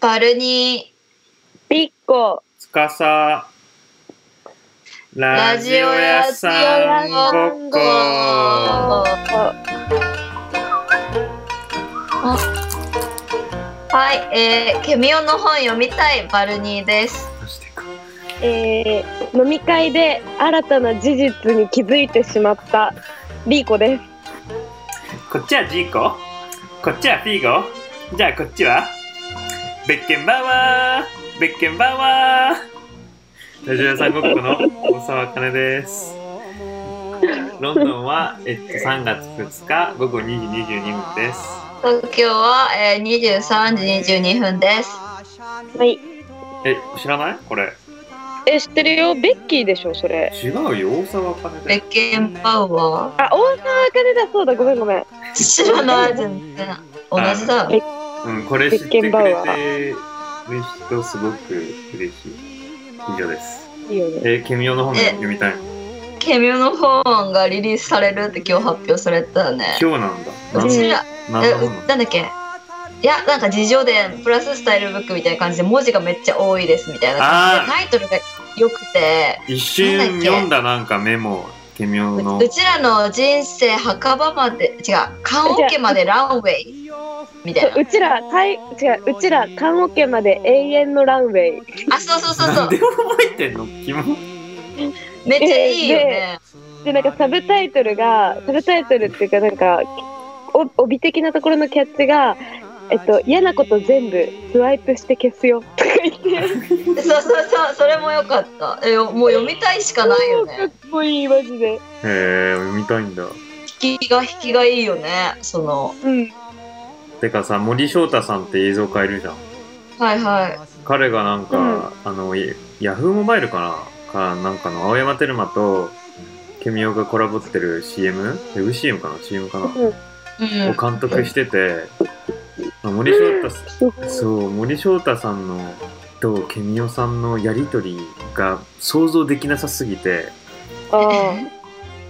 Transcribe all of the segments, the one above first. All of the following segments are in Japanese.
バルニピッコ、つかさ、ラジオ屋さんごっこ。ー。はい、えー、ケミオの本読みたいバルニーです。えー、飲み会で新たな事実に気づいてしまったリーコです。こっちはジーコこっちはフィーゴじゃあこっちは？ベッケンバウアーベッケンバウアーラジオ屋さんごっこの大沢かねです。ロンドンは、えっと、3月2日午後2時22分です。東京は、えー、23時22分です。はい。え、知らない？これ。え、知ってるよベッキーでしょ、それ。違うよ、大沢かねベッケンバウアあ、大沢あかねだ、そうだ、ごめんごめん。ー知らない、全然。同じだ。えうん、これ知ってくれてる人すごく嬉しい。以上です。いいよね。え、ケミオの本え読みたい。ケミオの本がリリースされるって今日発表されたよね。今日なんだ。うちら、え、うなんだ本なんだっけ？いや、なんか事情でプラススタイルブックみたいな感じで文字がめっちゃ多いですみたいな感じでタイトルが良くて、一瞬読んだなんかメモ、ケミオのう。うちらの人生墓場まで、違う、棺桶までランウェイ？みたいな。うちら、たい、違う、うちら、棺桶まで永遠のランウェイ。あ、そうそうそうそうなんで。覚えてんの？キモ。めっちゃいいよね。で、なんかサブタイトルが、サブタイトルっていうか、なんか、お帯的なところのキャッチが、えっと、嫌なこと全部スワイプして消すよとか言って、そうそうそう、それも良かった。え、もう読みたいしかないよかっね。こいい、マジで。へえ、読みたいんだ。引きが引きがいいよね。その、うん。てかさ、森翔太さんって映像変えるじゃん。はいはい。彼がなんか、あの、ヤヤフーモバイルかな？か、なんかの青山テルマと、ケミオがコラボってる CM? ウェブ CM かな ?CM かな、うんうんを。監督してて、森翔太。そう森翔太さんのとケミオさんのやりとりが想像できなさすぎてあ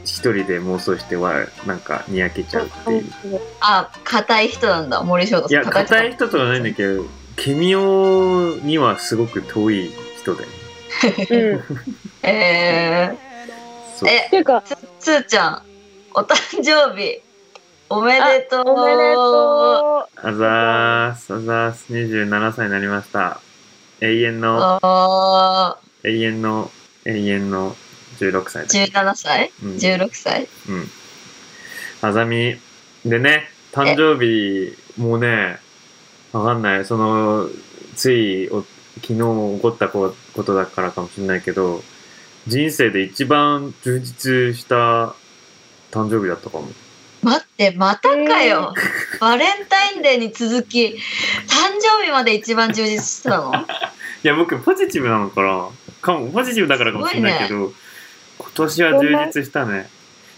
一人で妄想してはなんかにやけちゃうっていう。あ、硬い人なんだ、森翔太いやさん。硬い人とはないんだけどケミオにはすごく遠い人で。うん。えそう。えっていうか、ー、つーちゃん、お誕生日、おめでとう。おめでとあざーすあざーす27歳になりました永遠のあ永遠の永遠の16歳だー17歳？うん ?16 歳？うん。あざみ。でね、誕生日、もうね、わかんない。その、ついお、昨日起こったこことだからかもしれないけど、人生で一番充実した誕生日だったかも。待って、またかよ。バレンタインデーに続き、誕生日まで一番充実したの？いや、僕、ポジティブなのかなかも、ポジティブだからかもしれないけど、今年は充実したね。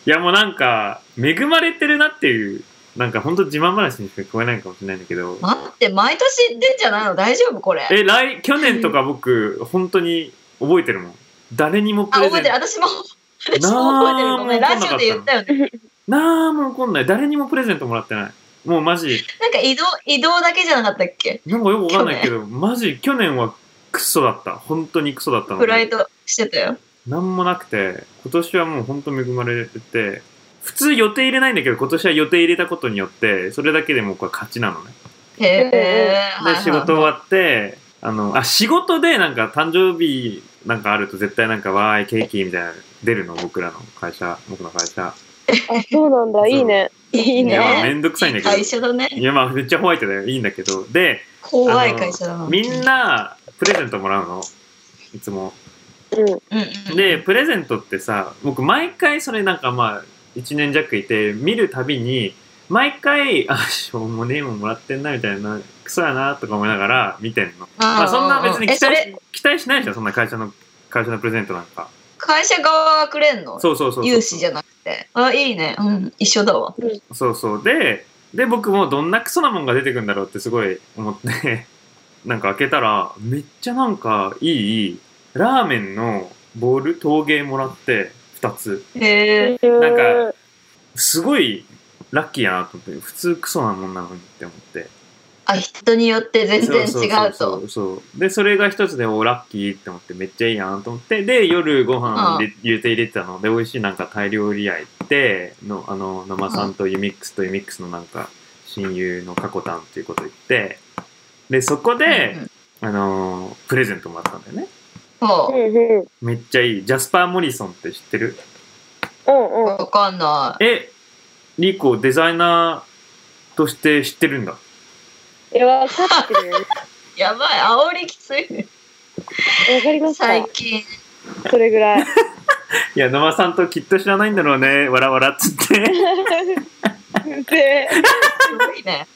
いや、もうなんか、恵まれてるなっていう、なんか本当自慢話にしか聞こえないかもしれないんだけど、待って、毎年言ってんじゃないの？大丈夫これ。え、来、去年とか僕、本当に覚えてるもん。誰にもプあ、レゼン覚えてる。私も。私なも覚えてる。ごめん、ラジオで言ったよね。なんも怒んない。誰にもプレゼントもらってない。もうマジ、なんか移動、移動だけじゃなかったっけ？なんかよくわかんないけど、マジ、去年はクソだった。本当にクソだったので。フライトしてたよ。なんもなくて、今年はもう本当恵まれてて、普通予定入れないんだけど、今年は予定入れたことによって、それだけでもうこれ勝ちなのね。へえ。で、仕事終わって、あの、あ、仕事でなんか誕生日なんかあると絶対なんかわーいケーキみたいなの出るの、僕らの会社、僕の会社。あ、そうなんだ。いいね。いいいや、まあめね。んどくさいんだけど。会社だね。いや、まあめっちゃホワイトだよ。いいんだけど。で、怖い会社だな。みんなプレゼントもらうの？いつも。うん。うんうん。で、プレゼントってさ、僕毎回それなんかまあ、1年弱いて、見るたびに、毎回、あ、しょうもねえもんもらってんな、みたいな、クソやな、とか思いながら見てんの。まあそんな別にえ、期待期待しないでしょ、そんな会社の、会社のプレゼントなんか。会社側がくれんの？そうそうそうそう。融資じゃなくて。あ、いいね。うん、一緒だわ。そうそう。で、で、僕もどんなクソなもんが出てくんだろうってすごい思って、なんか開けたら、めっちゃなんかいい、ラーメンのボール、陶芸もらって、二つ。へえ。なんかすごいラッキーやなと思って、普通クソなもんなのにって思って。あ、人によって全然違うそうそうと。そう。そう。でそれが一つでおラッキーって思ってめっちゃいいやんと思って。で夜ご飯入れ入れて入れてたの。で美味しいなんかタイ料理屋行ってのあの野間さんとユミックスとユミックスのなんか親友のカコタンっていうこと言って。でそこで、うんうん。あのプレゼントもらったんだよね。そう。んうん。めっちゃいい。ジャスパー・モリソンって知ってる？うんう。わかんなえリコデザイナーとして知ってるんだわかってる。やばい、煽りきついね。わかりました。最近。それぐらい。いや野間さんときっと知らないんだろうねわらわらっつってで、すごいね。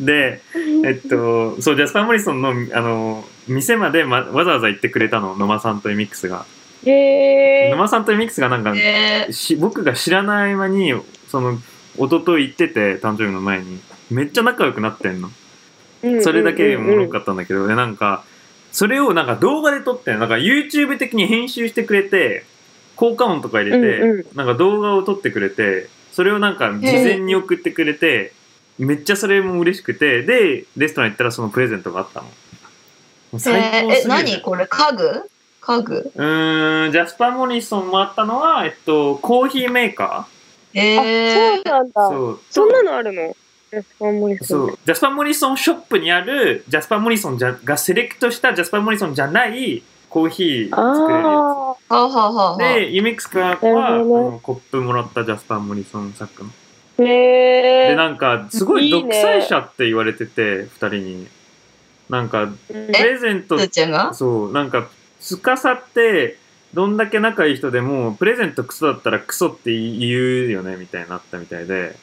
でえっとそうジャスパー・モリソンのあの店まで、ま、わざわざ行ってくれたの野間さんとエミックスがへー野間さんとエミックスがなんか、えー、し僕が知らない間にその一昨日行ってて誕生日の前にめっちゃ仲良くなってんのうんそれだけおもろかっったんだけど、でなんかそれをなんか動画で撮ってなんか YouTube 的に編集してくれて効果音とか入れて、うんうなんか動画を撮ってくれてそれをなんか事前に送ってくれて、めっちゃそれも嬉しくてでレストラン行ったらそのプレゼントがあったの。最高すぎるえーえ、何これ？家具？家具？うーんジャスパー・モリソンもあったのは、えっと、コーヒーメーカえあ、ー、そうなんだ。ーそう。そんなのあるの？ジャスパーモリソン。そう。ジャスパー・モリソンショップにあるジャスパー・モリソンじゃがセレクトしたジャスパー・モリソンじゃないコーヒー作れるやあはあ、はあはでユミックスからは、ね。のコップもらったジャスパー・モリソン作の。ー。へでー。なんかすごい独裁者って言われてて2人に。なんかプレゼントそう。なんか司ってどんだけ仲いい人でもプレゼントクソだったらクソって言うよねみたいになったみたいでで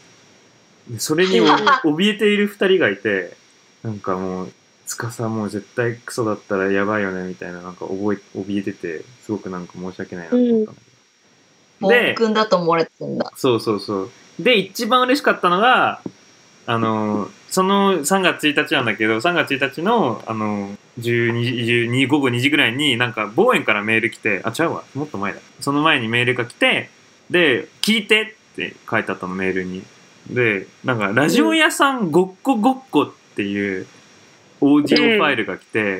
それにお怯えている2人がいてなんかもう司もう絶対クソだったらやばいよねみたいななんか覚え怯えててすごくなんか申し訳ないなと思ったんだけど、暴で君だと思われてるんだ。そうそうそう。で、一番嬉しかったのが、あの、その3月1日なんだけど、3月1日の、あの、12, 12午後2時ぐらいになんか、某園からメール来て、あ、ちゃうわ、もっと前だ。その前にメールが来て、で、聞いてって書いてあったの、メールに。で、なんか、ラジオ屋さんごっこごっこっていうオーディオファイルが来て、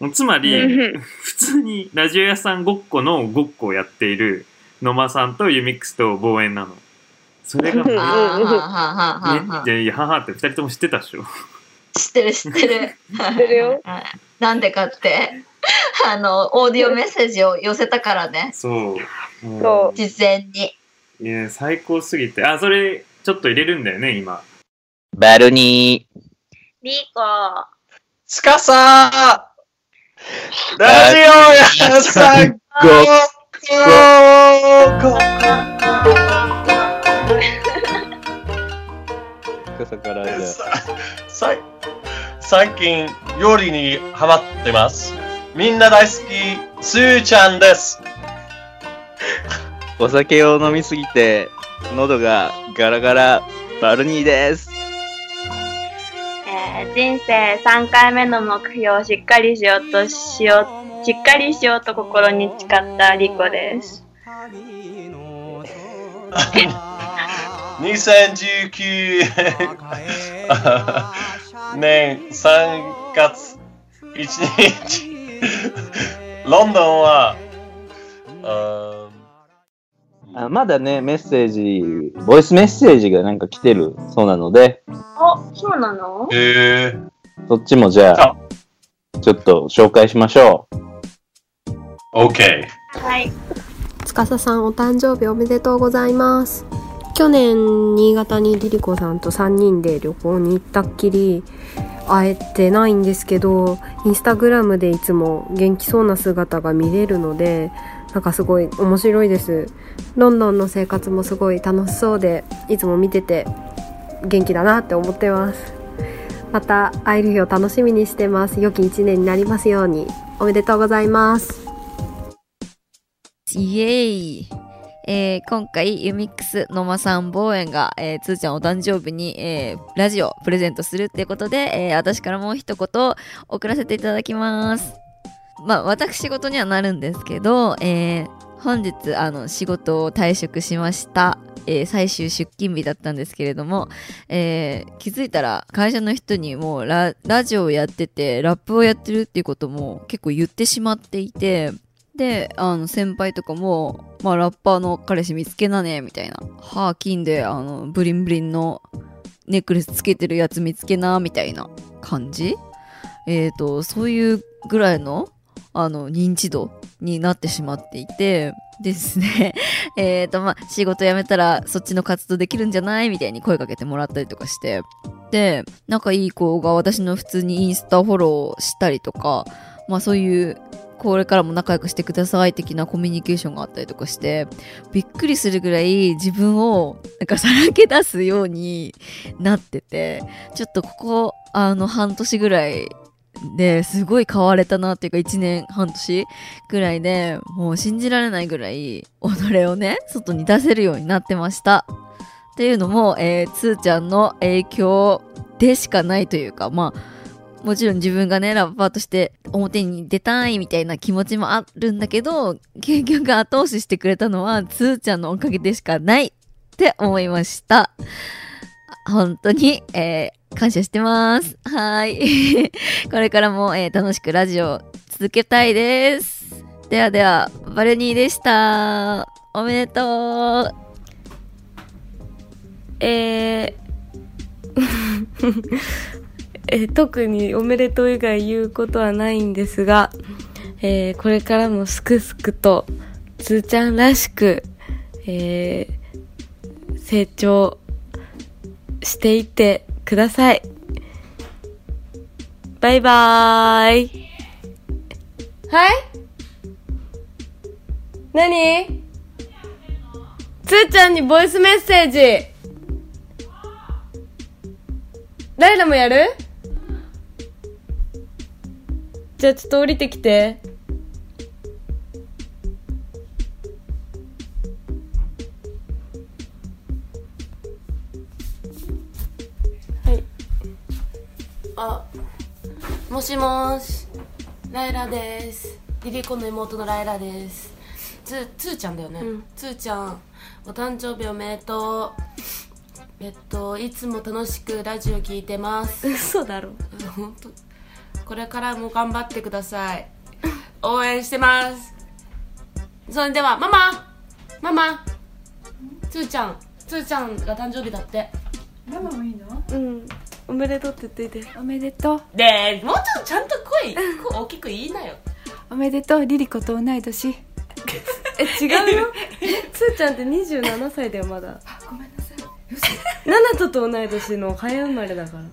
うん。つまり、うん普通にラジオ屋さんごっこのごっこをやっている野間さんとユミックスと望遠なの。それがめっうん ああ、はあはあはあはあちゃいい母って二人とも知ってたっしょ。知ってる知ってる。知ってるよ。なんでかって、あの、オーディオメッセージを寄せたからね。そう。もそ事前に。いや、最高すぎて。あ、それ、ちょっと入れるんだよね、今。バルニリーコ。つかさラジオ屋さんごっこー。朝からじゃさ最近料理にハマってます。みんな大好き、すーちゃんです。お酒を飲みすぎて、喉がガラガラ、バルニーです。えー人生3回目の目標をしっかりしようとしよう、しっかりしようと心に誓ったリコです。2019年3月1日、ロンドンは、ああまだね、メッセージ、ボイスメッセージがなんか来てるそうなので、あ、そうなの？ーえそっちもじゃあ、ちょっと紹介しましょう。ー、OK。はい。つかささんお誕生日おめでとうございます去年新潟にリリコさんと3人で旅行に行ったっきり会えてないんですけどインスタグラムでいつも元気そうな姿が見れるのでなんかすごい面白いです。ロンドンの生活もすごい楽しそうでいつも見てて元気だなって思ってます。また会える日を楽しみにしてます。良き一年になりますように。おめでとうございます。イエーイ。えー今回ユミックス野間さん望遠が、えーつーちゃんお誕生日に、えーラジオプレゼントするっていうことで、えー私からもう一言送らせていただきます。まあ私事にはなるんですけど、えー本日あの仕事を退職しました、えー最終出勤日だったんですけれども、えー気づいたら会社の人にもうラジオをやっててラップをやってるっていうことも結構言ってしまっていてであの先輩とかも、まあ、ラッパーの彼氏見つけなねみたいな。歯金であのブリンブリンのネックレスつけてるやつ見つけなみたいな感じ？えっ、とそういうぐらいのあの認知度になってしまっていてですね えっとまあ仕事辞めたらそっちの活動できるんじゃない？みたいに声かけてもらったりとかして。で仲いい子が私の普通にインスタフォローしたりとかまあそういうこれからも仲良くしてください的なコミュニケーションがあったりとかしてびっくりするぐらい自分をなんかさらけ出すようになっててちょっとここあの半年ぐらいですごい変われたなっていうか1年半年ぐらいでもう信じられないぐらい己をね外に出せるようになってました。っていうのも、えー、つーちゃんの影響でしかないというかまあもちろん自分がねラッパーとして表に出たいみたいな気持ちもあるんだけど結局後押ししてくれたのはつーちゃんのおかげでしかないって思いました。本当に、えー感謝してます。はい。これからも、えー楽しくラジオ続けたいです。ではでは、バルニーでした。おめでとう。えー え特におめでとう以外言うことはないんですが、えーこれからもすくすくと、つーちゃんらしく、えー成長していてください。バイバーイ。はい？何？つーちゃんにボイスメッセージ。ライラもやる？じゃあちょっと降りてきて。あ、もしもーし。ライラです。リリコの妹のライラです。つ、つーちゃんだよね。つーちゃん、お誕生日おめでとう。えっと、いつも楽しくラジオ聞いてます。嘘だろ。本当。これからも頑張ってください。応援してます。それでは、ママママつーちゃん、つーちゃんが誕生日だって。ママもいいの？うん。おめでとうって言っといて。おめでとう。で、もうちょっとちゃんと声、声大きく言いなよ。おめでとうリリコと同い年。え、違うよ。つーちゃんって27歳だよ、まだ。ごめんなさい。ナナトと同い年の早生まれだから。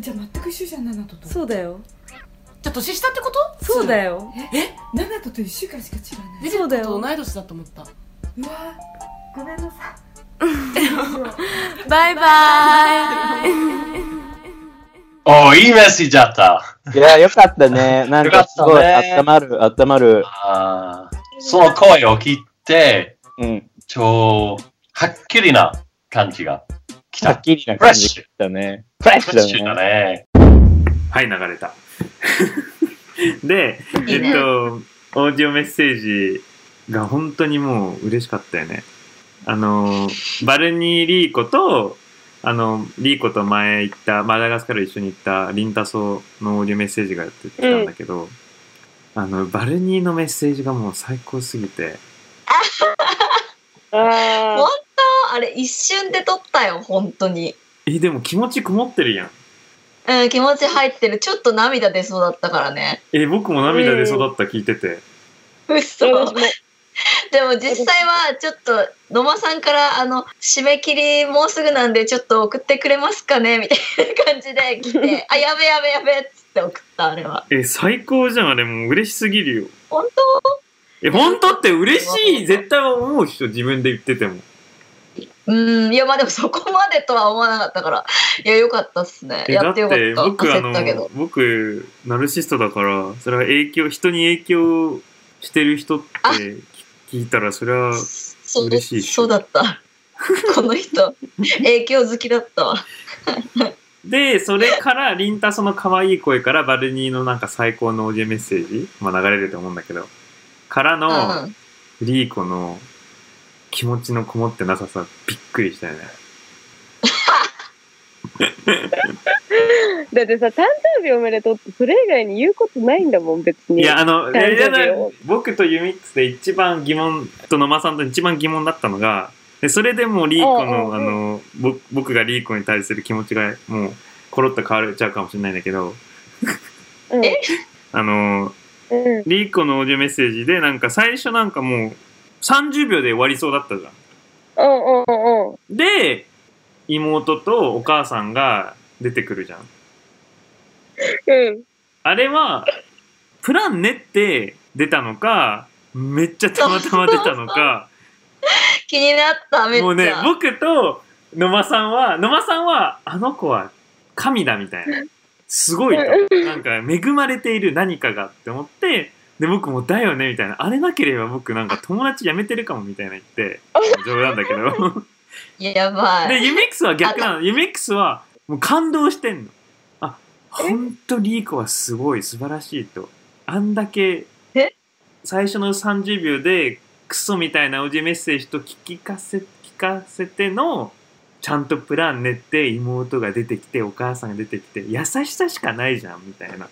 じゃあ全く一緒じゃんナナトと。そうだよ。じゃあ年下ってこと？そうだよ。え？ナナトと1週間しか違わない。リリコと同い年だと思った。うわごめんなさいバイバイ。おー、いいメッセージだった。いや、よかったね。なんかすごいよかったね温まる、温まる。あーその声を聞いて、うん。超、はっきりな感じが来。はったきりな感じだね。フレッシフレッシュュだだね。ね。はい、流れた。で、えっと、オーディオメッセージが本当にもう嬉しかったよね。あの、バルニー・リーコと、あの、リーコと前行った、マダガスカル一緒に行ったリンタソのオーディオメッセージがやってきたんだけど、あの、バルニーのメッセージがもう最高すぎて、あ本当？あれ一瞬で撮ったよ本当に。え、でも気持ちこもってるやん。うん気持ち入ってる。ちょっと涙出そうだったからね。え、僕も涙出そうだった、聞いてて。嘘。私も でも実際はちょっと野間さんからあの締め切りもうすぐなんでちょっと送ってくれますかねみたいな感じで来て あやべやべやべっつって送った。あれは。え、最高じゃん、あれもう嬉しすぎるよ。本え、本当？って嬉しい、絶対思う。人、自分で言ってても。当うんいやまあでもそこまでとは思わなかったから。いやよかったっすね。えやってよかっだた。僕あ焦ったけど。の僕ナルシストだからそれは影響人に影響してる人ってあ聞いたらそれは嬉しいそうだった。この人影響好きだったわ。でそれからリンタソの可愛い声からバルニーのなんか最高のオーディオメッセージ、まあ、流れると思うんだけどからのうん。リーコの気持ちのこもってなささびっくりしたよね だってさ、誕生日おめでとうってそれ以外に言うことないんだもん、別に。いやあの僕とユミックスで一番疑問と野間さんと一番疑問だったのがでそれでもうリーコのあのぼ僕がリーコに対する気持ちがもうコロッと変わっちゃうかもしれないんだけどうん、え？あのうん。リーコのオーディオメッセージでなんか最初なんかもう30秒で終わりそうだったじゃん。うんうんうんうん。で妹とお母さんが出てくるじゃん。うん。あれはプラン練って出たのかめっちゃたまたま出たのか気になった、めっちゃ。もうね僕と野間さんは野間さんはあの子は神だみたいなすごいとなんか恵まれている何かがって思ってで僕もだよねみたいなあれなければ僕なんか友達辞めてるかもみたいな言って冗談だけどやばい。でユミックスは逆なの。ユミックスはもう感動してんの。あ本当リーコはすごい素晴らしいと。あんだけえ？最初の30秒でクソみたいなオジメッセージと聞きかせ聞かせてのちゃんとプラン練って妹が出てきてお母さんが出てきて優しさしかないじゃんみたいな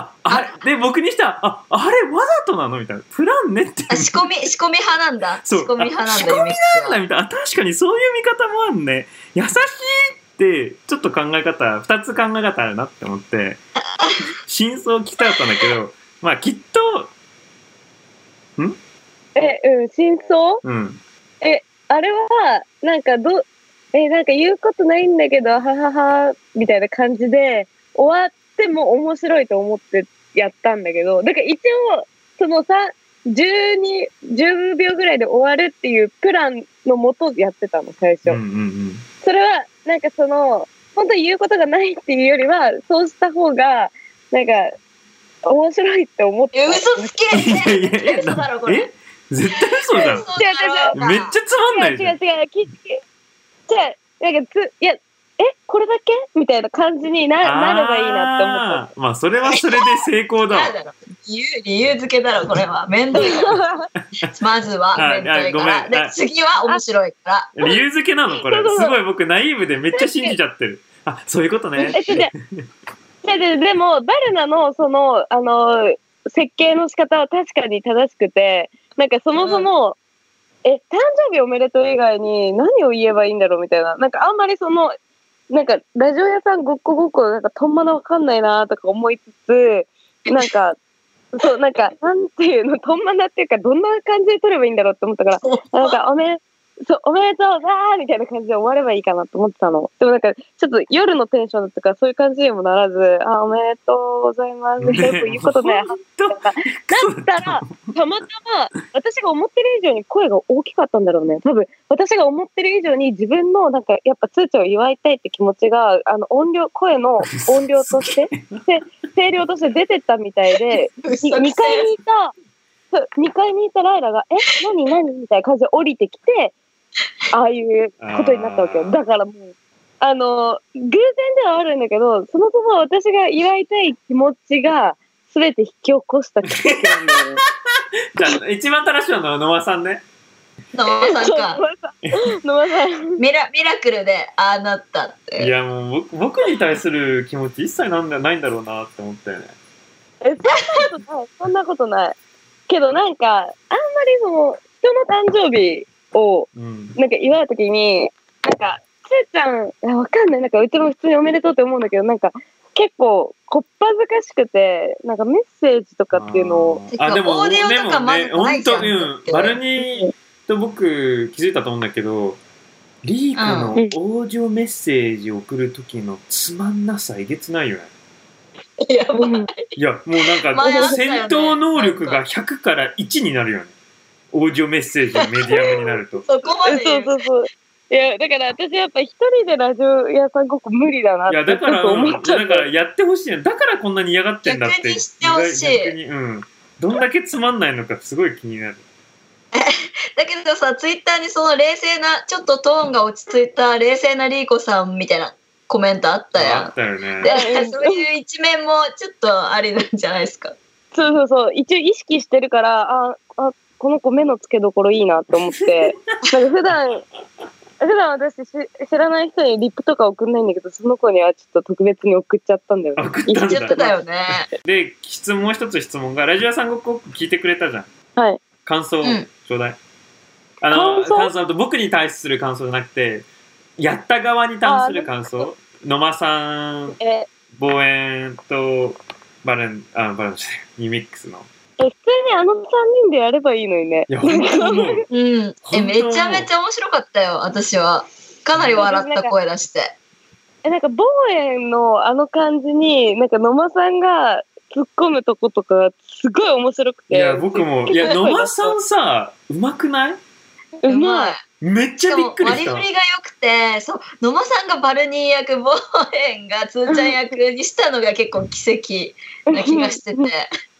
ああれで僕にしてはああれわざとなのみたいな。プラン練って。あ仕込み、仕込み派なんだ。仕そう。込み派なんだ、あ仕込みなんだみたいな。あ確かにそういう見方もあるね。優しいってちょっと考え方2つ考え方あるなって思って。真相を聞きたかったんだけどまあきっとえ、うん、真相？うん。あれは、なんかど、え、なんか言うことないんだけど、ははは、みたいな感じで、終わっても面白いと思ってやったんだけど、だから一応、そのさ、12、10秒ぐらいで終わるっていうプランのもとやってたの、最初。うんうんうん。それは、なんかその、本当に言うことがないっていうよりは、そうした方が、なんか、面白いって思ってえ、嘘つけいやいやいや。嘘だろ、これ。え？絶対嘘じゃん。嘘だろ。めっちゃつまんないじゃん。違う違う違う、きき。じゃあ、なんかつ、いや、え、これだけ？みたいな感じにななればいいなって思った。まあそれはそれで成功だわなんだろう理由、理由付けだろ、これは。めんどいから。まずは、あめんどいかあごら。でめんあ、次は面白いから。理由付けなのこれそうそうそうすごい僕ナイーブでめっちゃ信じちゃってるあそういうことねえ、違う違う違う違うでも、バルナの、その、あの、設計の仕方は確かに正しくて、なんかそもそも、え、誕生日おめでとう以外に何を言えばいいんだろうみたいな。なんかあんまりその、なんかラジオ屋さんごっこごっこなんかとんまなわかんないなとか思いつつ、なんか、そう、なんか、なんていうの、とんまなっていうか、どんな感じで撮ればいいんだろうって思ったから、なんか、おめ、そう、おめでとうわーみたいな感じで終わればいいかなと思ってたの。でもなんか、ちょっと夜のテンションだったから、そういう感じにもならず、あ、おめでとうございます。よく言うことね。とだったら、たまたま、私が思ってる以上に声が大きかったんだろうね。多分、私が思ってる以上に自分の、なんか、やっぱ通知を祝いたいって気持ちが、あの、音量、声の音量として、で声量として出てったみたいで、2階にいた、そう2階にいたライラが、え、何？何？みたいな感じで降りてきて、ああいうことになったわけよ。だからもう、あの、偶然ではあるんだけど、そもそも私が祝いたい気持ちが、すべて引き起こした奇跡なんだよね。じゃあ一番正しいのは野間さんね野間さんか。野間さん。ミラ、ミラクルで、ああなったって。いやもう僕僕に対する気持ち一切なんだないんだろうなって思ったよねえ、そんなことない。そんなことない。けどなんか、あんまりその、人の誕生日を、うん。なんか祝うときに、なんか、つーちゃん、いやわかんない。なんか、うちも普通におめでとうって思うんだけど、なんか、結構、こっぱずかしくて、なんかメッセージとかっていうのを、あでもオーディオとかでもまずねないじゃん。本当うん。バルニーと僕気づいたと思うんだけどリーコのオーディオメッセージを送る時のつまんなさえげつないよね。いや、うん。いやもうなんか戦闘能力が100から1になるよねオーディオメッセージのメディアムになると そこまでそう。そうそう。いや、だから私やっぱ一人でラジオ屋さんごっこ無理だなっていやだから思っちゃった。だからやってほしいのだからこんなに嫌がってんだって逆にしてほしい逆にうんどんだけつまんないのかすごい気になる だけどさ、ツイッターにその冷静な、ちょっとトーンが落ち着いた冷静なリーコさんみたいなコメントあったあやったよねそういう一面もちょっとありなんじゃないですか。そうそうそう。一応意識してるから、あ、あ、この子目の付けどころいいなと思って、なんか普段、普段私し知らない人にリップとか送んないんだけど、その子にはちょっっと特別に送っちゃったんだよね。送ったんだ一緒だよね。で、質問一つ質問が、ラジオさんごっこ聞いてくれたじゃん。はい。感想、んちょうだい。あの、感想？感想と僕に対する感想じゃなくて、やった側に対する感想。野間さん、え、望遠と、バレン、あ、バレンじゃない、ニミックスの。え普通にあの3人でやればいいのにね。いや、本当思う。うん。え、めちゃめちゃ面白かったよ、私は。かなり笑った声出して。え、なんか、望遠のあの感じに、なんか野間さんが突っ込むとことか、すごい面白くて。いや、僕も、いや、野間さんさ、うまくない？うまい。めっちゃびっくりした。割り振りが良くて、そう、野間さんがバルニー役、ボーエンがつーちゃん役にしたのが結構奇跡な気がしてて。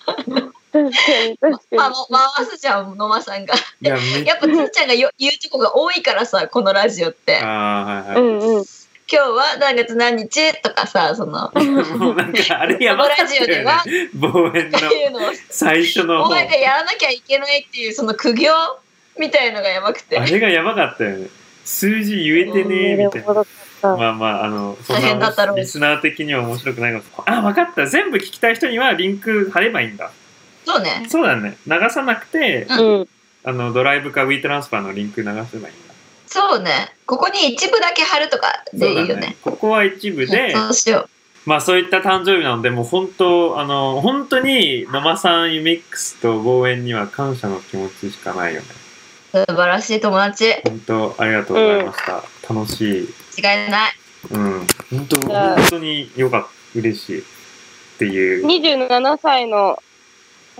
確かに、確かあ、回すじゃん、野間さんが。や、っぱつーちゃんがよ言うとこが多いからさ、このラジオって。あーはい。はい。んうん。今日は何月何日とかさ、その、もうなんか、あれやばかったこのラジオではね。望遠の、最初の方。お前がやらなきゃいけないっていう、その苦行みたいのがやばくてあ。れがやばかったよね。数字言えてねみたいな。まあまあ、あの、そんなリスナー的には面白くないかも。あ、わかった。全部聞きたい人にはリンク貼ればいいんだ。そうね。そうだね。流さなくて、うん。あの、ドライブか WeTransfer トランスファーのリンク流せばいいんだ。そうね。ここに一部だけ貼るとかでいいよそうだね。ここは一部で、そうしよまあそういった誕生日なので、もう本当、あの、本当に野間さん、ユミックスと望遠には感謝の気持ちしかないよね。う。素晴らしい友達。本当、ありがとうございました。楽しい。違いない。うん。本当、本当によかった。嬉しい。っていう。27歳の、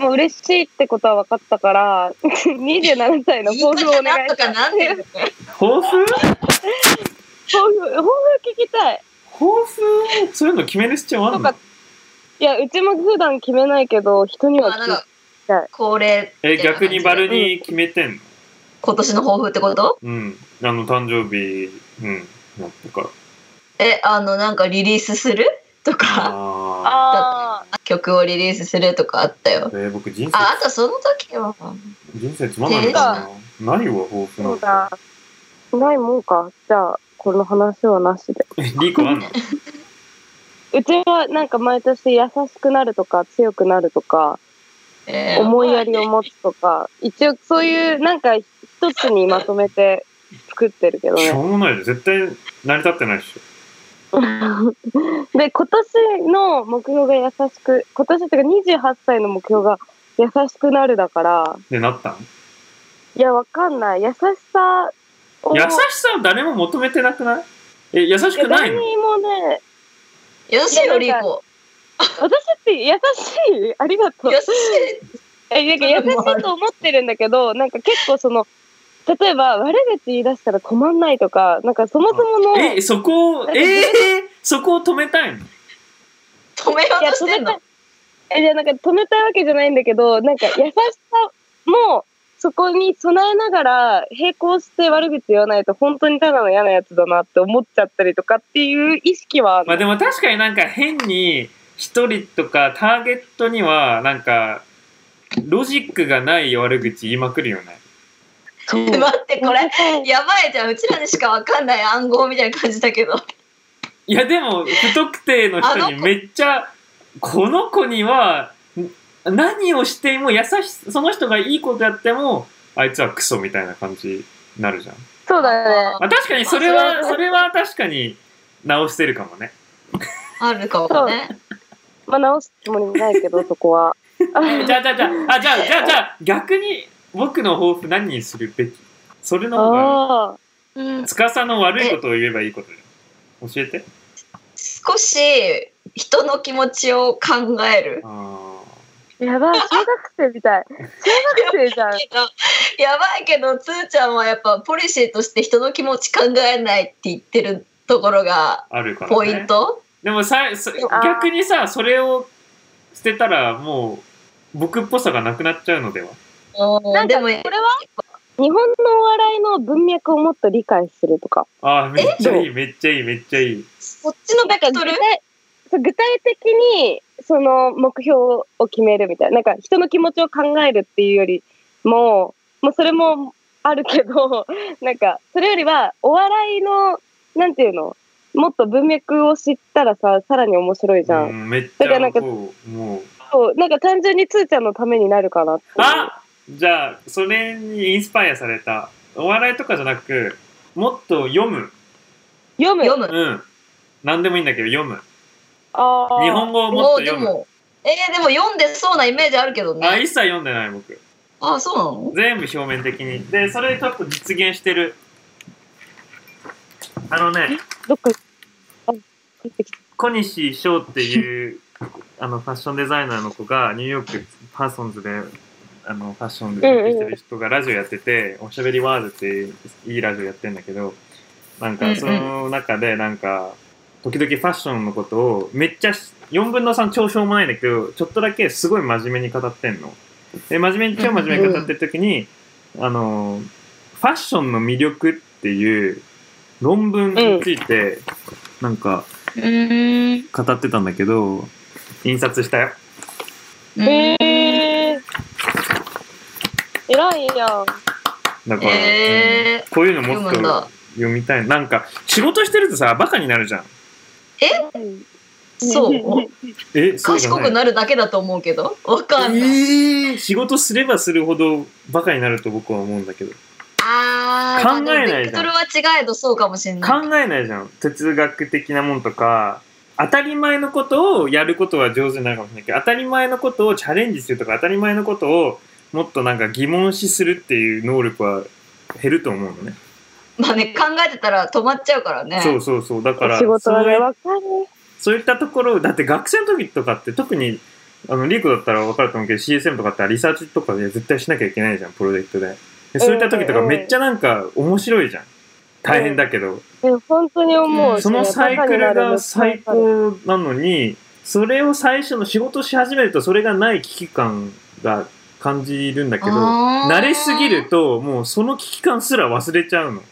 もう嬉しいってことは分かったから、27歳の抱負をお願いしとかなんでる。ね。抱負？抱負、抱負聞きたい。抱負？そういうの決める必要あるの？いや、うちも普段決めないけど、人には聞い。まあなんか、恒例え、逆にバルに決めてんの？今年の抱負ってこと？うん。あの、誕生日、うん。やったから。え、あの、なんかリリースする？とか、ああ曲をリリースするとかあったよあ。。えー僕人生、あ、あとその時は、人生つまんないのかなないわ、抱負そなんて。うだ。ないもんか。じゃあ、この話はなしで。え、リーコあんの？うちはなんか毎年優しくなるとか、強くなるとか、えー思いやりを持つとか、一応そういうなんか一つにまとめて作ってるけどね。しょうもないで絶対成り立ってないでし で、今年の目標が優しく、今年っていうか28歳の目標が優しくなるだから、ょ。で、なったんいや、わかんない。優しさを。優しさは誰も求めてなくない？え、優しくないの？誰にもね、よしよ、リコ。私って優しい？ありがとう。よしえ、なんか優しいと思ってるんだけど、なんか結構その、例えば悪口言い出したら止まんないとか、なんかそもそもの、いえ、そこを、えー、そこを止めたいの？止めようや、としてんの？止めたい。え、じゃなんか止めたいわけじゃないんだけど、なんか優しさも、そこに備えながら並行して悪口言わないと本当にただの嫌なやつだなって思っちゃったりとかっていう意識はまあでも確かになんか変に一人とかターゲットにはなんかロジックがない悪口言いまくるよね。そう待って、これ、やばいじゃん。うちらにしかわかんない暗号みたいな感じだけど。いやでも不特定の人にめっちゃこの子にはん何をしても優しその人がいいことやってもあいつはクソみたいな感じになるじゃん。そうだね。まあ確かにそれはそれは確かに直してるかもね。あるかもね。まあ直すつもりないけど、そこは。え じゃあじゃあじゃああじゃあじゃあじゃあ逆に僕の抱負何にするべき？それの方がああ。うん。司の悪いことを言えばいいことじゃん教えて。少し人の気持ちを考える。あやばい、小学生みたい。小学生じゃん。け どやばいけど、つーちゃんはやっぱポリシーとして人の気持ち考えないって言ってるところがーあるから、ね。ポイント、でもさそ逆にさそれを捨てたらもう僕っぽさがなくなっちゃうのでは？うんなんか、でもこれはう日本のお笑いの文脈をもっと理解するとか。あーめっちゃいい、めっちゃいい、めっちゃいい。そっちのベクトル？具体そう具体的にその目標を決めるみたいな。なんか人の気持ちを考えるっていうよりも、もうそれもあるけど、なんかそれよりはお笑いの、なんていうの？もっと文脈を知ったらさ、さらに面白いじゃん。うん、めっちゃだからなんか。そう、なんか単純につーちゃんのためになるかな。あじゃあ、それにインスパイアされた。お笑いとかじゃなく、もっと読む。読む？読む。うん。何でもいいんだけど、読む。あー日本語をもっもと読む。うでも、えー、でも読んでそうなイメージあるけどあ、ね。一切読んでない、僕。あ、そうなの？全部表面的に。で、それちょっと実現してる。あのね、どっか、あ、出てきた。小西翔っていうあのファッションデザイナーの子がニューヨークパーソンズであのファッションでやってる人がラジオやってて、おしゃべりワールっていういいラジオやってんだけどなんうんうんかその中でなんか時々ファッションのことをめっちゃ4分の3超しょうもないんだけどちょっとだけすごい真面目に語ってんの。で真面目に超真面目に語ってる時に、あのファッションの魅力っていう論文について、なんか。語ってたんだけど印刷したよえー。偉いやん。だから、えうんこういうのもっと読むんだ読みたいなんか仕事してるとさバカになるじゃんそう？えそうじゃない賢くなるだけだと思うけど？わかんない。えー仕事すればするほどバカになると僕は思うんだけどあー、考えないじゃんベクトルは違えどそうかもしれない。考えないじゃん哲学的なもんとか当たり前のことをやることは上手になるかもしれないけど当たり前のことをチャレンジするとか当たり前のことをもっとなんか疑問視するっていう能力は減ると思うのね。まあね、考えてたら止まっちゃうからね。そうそうそう。だから仕事はね、そういうわかる。そういったところだって学生の時とかって特にあのリーコだったら分かると思うけど CSM とかってリサーチとかで絶対しなきゃいけないじゃんプロジェクトで。でそういった時とかうんうんめっちゃなんか面白いじゃん。大変だけど、え、本当に思う。そのサイクルが最高なのにそれを最初の仕事し始めるとそれがない危機感が感じるんだけど慣れすぎるともうその危機感すら忘れちゃうの。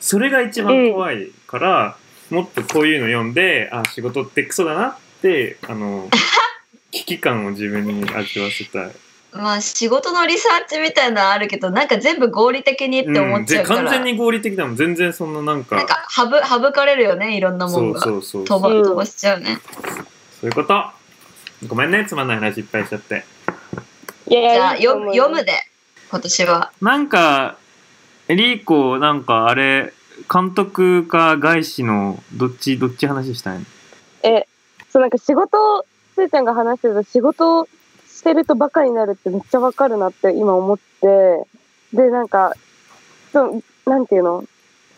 それが一番怖いから、もっとこういうの読んであ仕事ってクソだなってあの 危機感を自分に味わせたい、まあ仕事のリサーチみたいなのあるけど、なんか全部合理的にって思っちゃうから。完全に合理的だもん。全然そんななんか。なんか省省かれるよね、いろんなもそうんが。そうそう飛ばそう。うん飛ばしちゃうね。いうこと。ごめんね。つまんない話いっぱいしちゃっていやいやじゃあい読む読むで、今年は。なんかリーコなんかあれ監督か外資のどっちどっち話したいの？え、そうなんか仕事、すーちゃんが話してると仕事してるとバカになるってめっちゃわかるなって今思って、で、なんか、そう、なんていうの？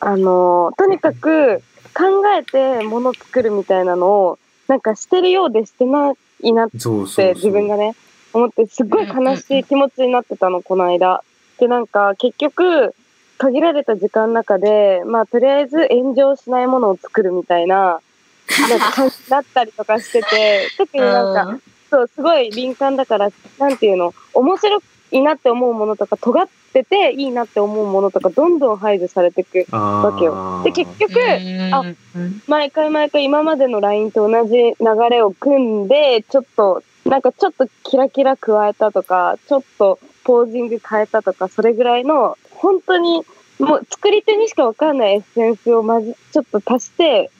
あの、とにかく考えてもの作るみたいなのを、なんかしてるようでしてないなっそうそてうそう。自分がね、思ってすっごい悲しい気持ちになってたの、この間。で、なんか結局、限られた時間の中で、まあとりあえず炎上しないものを作るみたいな、なんか感じだったりとかしてて、特になんか、うんそう、すごい敏感だから、なんていうの、面白いなって思うものとか、尖ってていいなって思うものとか、どんどん排除されていくわけよ。で、結局、あうん毎回毎回今までの LINE と同じ流れを組んで、ちょっと、なんかちょっとキラキラ加えたとか、ちょっとポージング変えたとか、それぐらいの、本当に、もう作り手にしかわかんないエッセンスをまじ、ちょっと足して、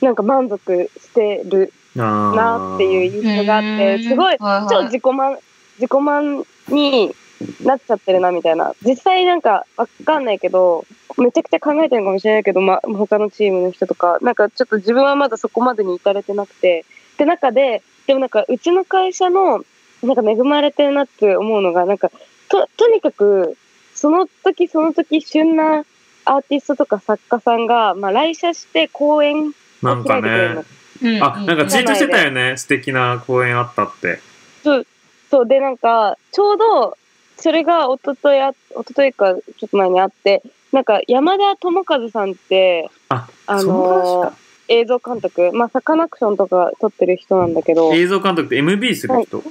なんか満足してるなっていう印象があって、すごい、超自己満、自己満になっちゃってるなみたいな。実際なんかわかんないけど、めちゃくちゃ考えてるかもしれないけど、まあ、他のチームの人とか、なんかちょっと自分はまだそこまでに至れてなくて、って中で、でもなんかうちの会社の、なんか恵まれてるなって思うのが、なんか、と、とにかく、その時その時旬なアーティストとか作家さんが、まあ来社して公演なんか開いてくれるのね。あ、なんかツイートしてたよね。素敵な公演あったって。そう、そう、で、なんか、ちょうど、それが一昨日あ、一昨日か、ちょっと前にあって、なんか、山田智和さんって、あ、あその話のか映像監督、まあ、サカナクションとか撮ってる人なんだけど、映像監督って MB する人、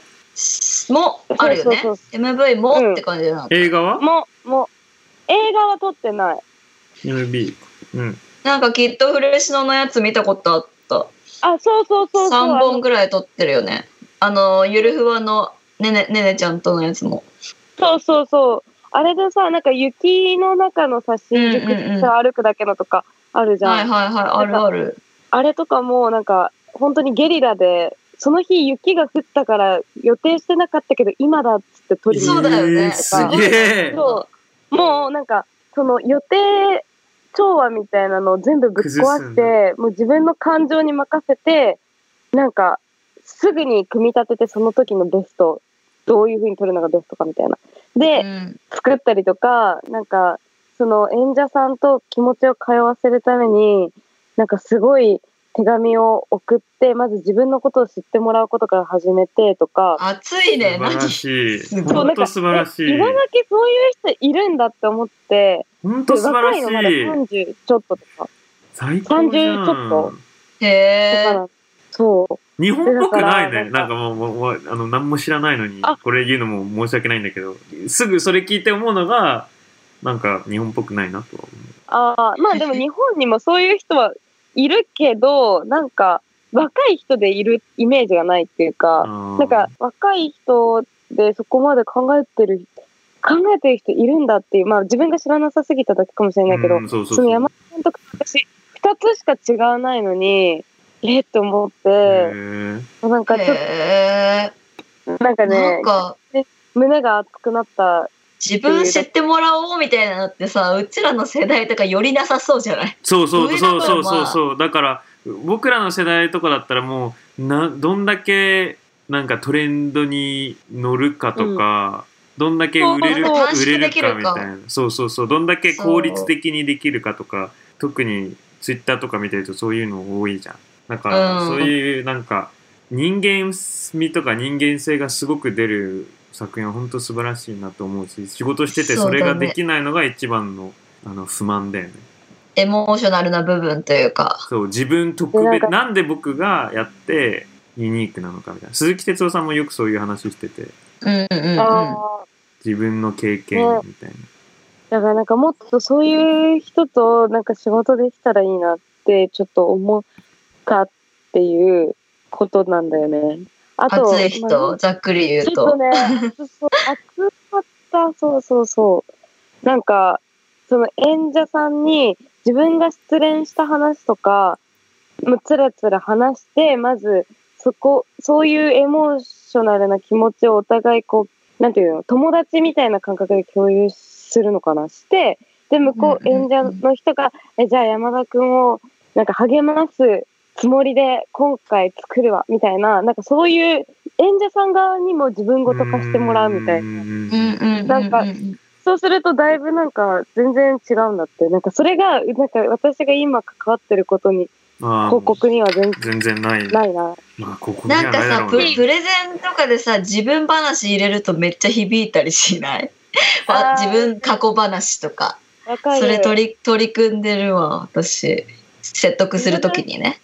もあるよねそうそう MV もって感じなの、映画は？も、も、映画は撮ってない。MB。うん。なんかきっとフレシノのやつ見たことあった。あ、そうそうそうそう。3本ぐらい撮ってるよね。あの、ゆるふわのねねねねちゃんとのやつも。そうそうそう。あれでさ、なんか雪の中のさ、新宿さ、歩くだけのとかあるじゃん。はいはいはい、あるある。あれとかも、なんか、本当にゲリラで、その日雪が降ったから予定してなかったけど、今だっつって撮りに行ったそうだよねえーすげえ。そう。もうなんか、その予定調和みたいなのを全部ぶっ壊崩して、もう自分の感情に任せて、なんか、すぐに組み立ててその時のベスト、どういう風に撮るのがベストかみたいな。で、うん作ったりとか、なんか、その演者さんと気持ちを通わせるために、なんかすごい手紙を送って、まず自分のことを知ってもらうことから始めてとか、熱いね、何素晴らしい。すごい本当素晴らしい。え今だけそういう人いるんだって思って、本当素晴らし若いのまだい。30ちょっととか。最高じゃ30ちょっとん。へえ。そう。日本っぽくないね。なんかもう、もうあの、何も知らないのにあ、これ言うのも申し訳ないんだけど、すぐそれ聞いて思うのが、なんか日本っぽくないなとは思う。ああ、まあでも日本にもそういう人はいるけど、なんか若い人でいるイメージがないっていうか、ななんか若い人でそこまで考えてる、考えてる人いるんだっていう、まあ自分が知らなさすぎただけかもしれないけど、うんそうそうそうその山田監督と私、二つしか違わないのに、えっと思って、なんかちょっ。と、なんかなねん、か、胸が熱くなった。自分知ってもらおうみたいなのってさ、うちらの世代とかよりなさそうじゃない？そうそう上そうそうそうそう。だから、僕らの世代とかだったらもう、な、どんだけ、なんかトレンドに乗るかとか、どんだけ売れる売れるかかみたいな。そうそうそう。どんだけ効率的にできるかとか、特にツイッターとか見てるとそういうの多いじゃん。だから、うんそういうなんか、人間味とか人間性がすごく出る作品は本当素晴らしいなと思うし、仕事しててそれができないのが一番のあの不満だよね。エモーショナルな部分というか。そう、自分特別、でなんかなんで僕がやってユニークなのかみたいな。鈴木哲夫さんもよくそういう話してて、うんうんうん。自分の経験みたいな。だからなんかもっとそういう人となんか仕事できたらいいなってちょっと思ったっていうことなんだよね。あと、熱いま人、あざっくり言うと。ちょっとね、そうそう熱かった、そうそうそう。なんか、その演者さんに自分が失恋した話とか、もうつらつら話して、まずそこ、そういうエモーショナルな気持ちをお互いこう、なんていうの、友達みたいな感覚で共有するのかなして、で、向こう演者の人が、え、じゃあ山田くんをなんか励ますつもりで今回作るわ、みたいな、なんかそういう演者さん側にも自分ごと化してもらうみたいな。ん。なんかそうするとだいぶなんか全然違うんだって。なんかそれが、なんか私が今関わってることに、あ広告には全全然ない。然ないな。まあ、ここなんかさププレゼンとかでさ自分話入れるとめっちゃ響いたりしない？自分過去話とかわかる。それ取り取り組んでるわ私説得するときにね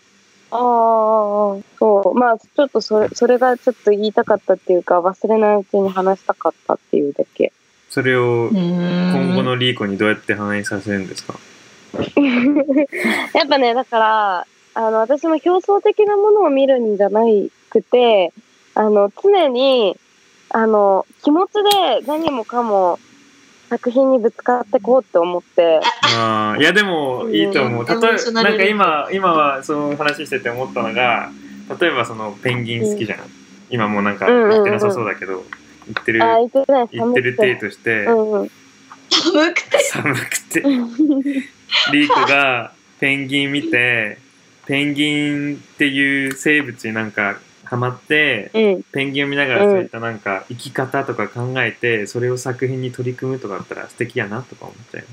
ああ、そう。まあ、ちょっとそれ、それがちょっと言いたかったっていうか、忘れないうちに話したかったっていうだけ。それを今今後のリーコにどうやって反映させるんですか？やっぱね、だから、あの、私も表層的なものを見るんじゃなくて、あの、常に、あの、気持ちで何もかも作品にぶつかってこうって思って、ああ、いやでもいいと思う。うん。例えなんか今、今はその話してて思ったのが、例えばそのペンギン好きじゃん。今もうなんか言ってなさそうだけど、言ってる、言って言ってる体として、うんうん。寒くて。寒くて、リーコがペンギン見て、ペンギンっていう生物になんかハマって、うん。ペンギンを見ながらそういったなんか生き方とか考えて、それを作品に取り組むとかだったら素敵やなとか思っちゃう。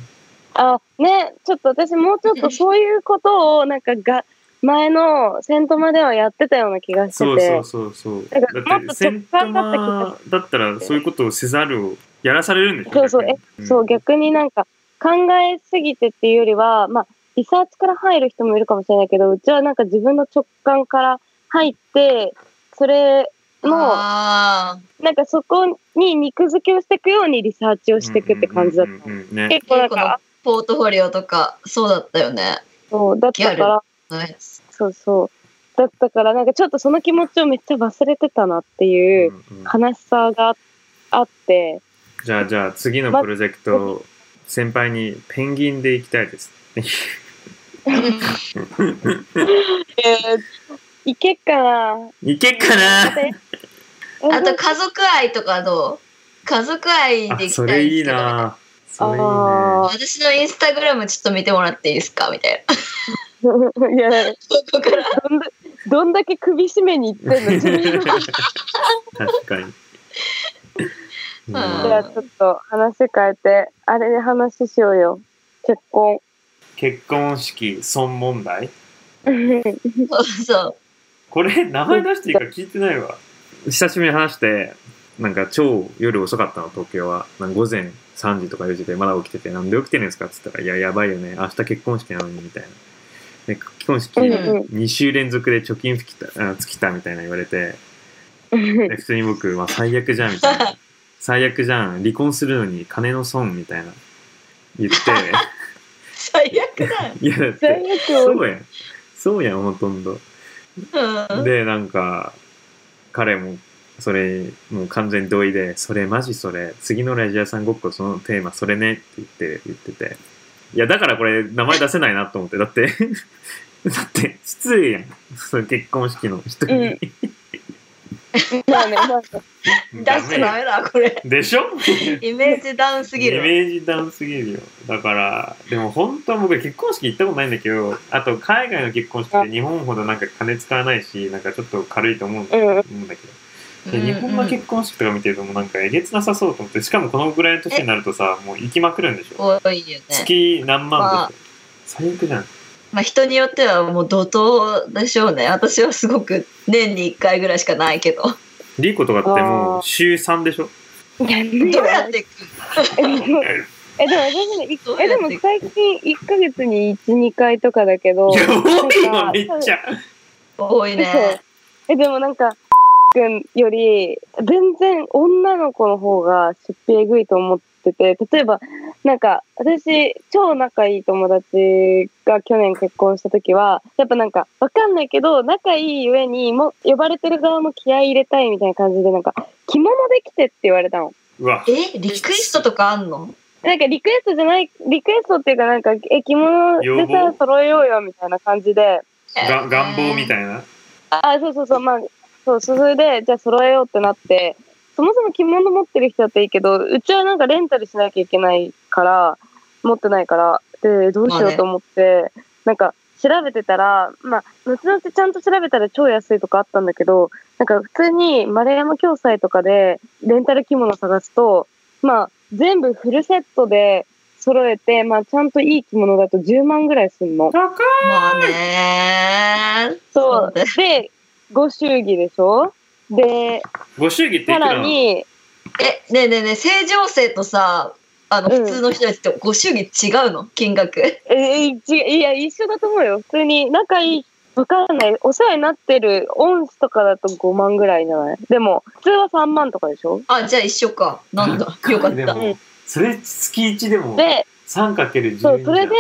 あ、ね、ちょっと私もうちょっとそういうことを、なんかが、前のセントマではやってたような気がしてて。そうそうそうそう。だって、セントマだったらそういうことをせざるをやらされるんでしょそうそう逆にそう、逆になんか考えすぎてっていうよりは、まあ、リサーチから入る人もいるかもしれないけど、うちはなんか自分の直感から入って、それの、あなんかそこに肉付けをしていくようにリサーチをしていくって感じだった。うんうんうんうんね。結構なんか、ポートフォリオとか、そうだったよね。そう、だったから、そうそう。だったから、なんかちょっとその気持ちをめっちゃ忘れてたなっていううんうん悲しさがあって、じゃあ、じゃあ次のプロジェクト、先輩にペンギンで行きたいです。えー、いけっかな。行けっかなあと家族愛とかどう？家族愛できそれいいたいんですけど。なそれいいね。あ私のインスタグラムちょっと見てもらっていいですか？みたいな。ー いや、ここから。どんだどんだけ首絞めに行ってんの？確かに。んじゃあちょっと話変えて、あれで話しようよ。結婚。結婚式損問題？そうそう。これ名前出していいか聞いてないわ。久しぶりに話してなんか超夜遅かったの東京は。なんか午前3時とか4時でまだ起きててなんで起きてるんですかっつったらいややばいよね。明日結婚式なのにみたいな。で結婚式うんうん。2週連続で貯金尽きたあ尽きたみたいな言われてで普通に僕、まあ、最悪じゃんみたいな。最悪じゃん。離婚するのに金の損みたいな言って。最悪だ。よ。いやだって最悪。そうやん。そうやんほとんど。うん。でなんか彼もそれもう完全に同意で「それマジそれ次のラジアさんごっこそのテーマそれね」って言って言ってて。いやだからこれ名前出せないなと思ってだって だって失礼やん。それ結婚式の人に、うんまあね、まあ、出しちゃダメだ、これ。でしょ？イメージダウンすぎイる。メージダウンすぎるよ。だからでも本当は僕結婚式行ったことないんだけどあと海外の結婚式って日本ほどなんか金使わないしなんかちょっと軽いと思うんだ,、うん。思うんだけど。で日本の結婚式とか見てるともうなんかえげつなさそうと思ってしかもこのぐらいの年になるとさもう行きまくるんでしょ？多いよね。月何万まあでしょ？最悪じゃんまあ人によってはもう怒涛でしょうね。私はすごく年に1回ぐらいしかないけど。リーコとかってもう週3でしょ？いやねどうやっていく？えでもえでも私ねえでも最近1ヶ月に12回とかだけど多いめっちゃ。多いね。えでもなんかくんより全然女の子の方が出費えぐいと思ってて例えばなんか私超仲いい友達が去年結婚した時はやっぱなんかわかんないけど仲いいゆえにも呼ばれてる側も気合い入れたいみたいな感じでなんか着物で来てって言われたの。うわえリクエストとかあんの？なんかリクエストじゃない、リクエストっていうかなんか、え、着物要でさ望、揃えようよみたいな感じで、が願望みい。たいなあ、そうそうそう、まあ、そう、それで、じゃあ揃えようってなって、そもそも着物持ってる人だったらいいけど、うちはなんかレンタルしなきゃいけないから、持ってないから、で、どうしようと思って、なんか、調べてたら、まあ、後々ちゃんと調べたら超安いとかあったんだけど、なんか普通に丸山共済とかでレンタル着物探すと、まあ、全部フルセットで揃えて、まあ、ちゃんといい着物だと10万ぐらいすんの。高まあねそう。だで、ご祝儀でしょ？で、ご祝儀っていくさらに、え、ねえねえねえ、正常生とさ、あの、うん普通の人たちってご祝儀違うの？金額。えー、ちいや、一緒だと思うよ。普通に仲いい、わかんない。お世話になってる恩師とかだと5万ぐらいじゃない？でも、普通は3万とかでしょ？あ、じゃあ一緒か。なんだ。よかった。でもそれ月1でもで、3×10 そう、それで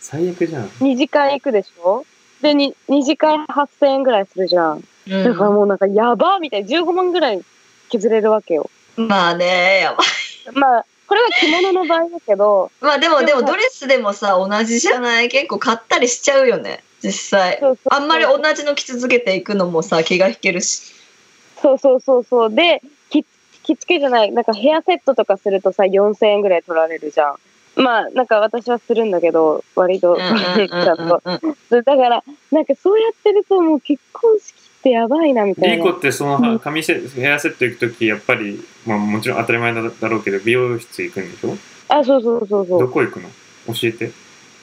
最悪じゃん2時間行くでしょ？で、に2時間8000円ぐらいするじゃん。うんだからもうなんか、やばみたいな。15万ぐらい削れるわけよ。まあね、やばい。まあ、これは着物の場合だけど、まあでも、でもドレスでもさ、同じじゃない？結構買ったりしちゃうよね。実際。そうそうあんまり同じの着続けていくのもさ、気が引けるし。そうそうそうそう。で、着着付けじゃない、なんかヘアセットとかするとさ、4000円ぐらい取られるじゃん。まあ、なんか私はするんだけど、割と、ちゃん と。だから、なんかそうやってるともう結婚式ってやばいなみたいな。リーコってその髪セヘアセット行くときやっぱり、まあ、もちろん当たり前だろうけど美容室行くんでしょ？あ、そうそうそうそう。どこ行くの？教えて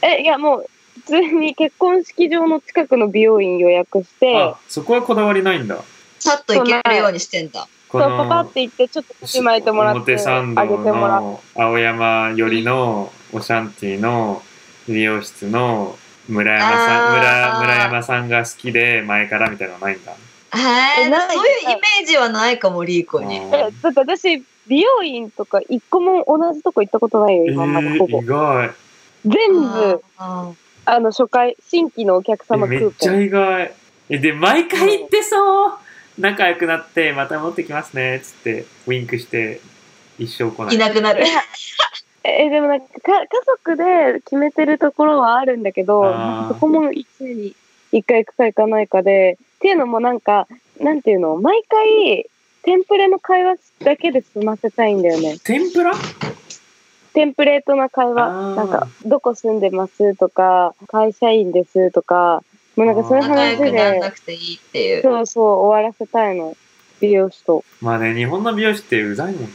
え、いやもう、普通に結婚式場の近くの美容院予約して、あそこはこだわりないんださっといけるようにしてんだ。こそう、パパって行って、ちょっと腰巻いてもらって、表参道あげてもらって。の青山寄りのオシャンティの美容室の村山さん村村山さんが好きで前からみたいなのないんだへえ、ないそういうイメージはないかも、リーコに。えだって私、美容院とか一個も同じとこ行ったことないよ、え今までほぼー、意。外。全部、ああの、初回、新規のお客え様クめっちゃーポン。意外。え、で、毎回行ってそう。仲良くなって、また持ってきますね、つって、ウィンクして、一生来ない。ーいなくなる。え、でもなんかか、家族で決めてるところはあるんだけど、そこも一年に一回行くか行かないかで、っていうのもなんか、なんていうの、毎回、テンプレの会話だけで済ませたいんだよね。天ぷらテンプレートな会話。なんか、どこ住んでますとか、会社員ですとか、もうなんかそういう仲良話くならなで、くていいっていう。そうそう終わらせたいの。美容師と。まあね、日本の美容師ってうざいもんね。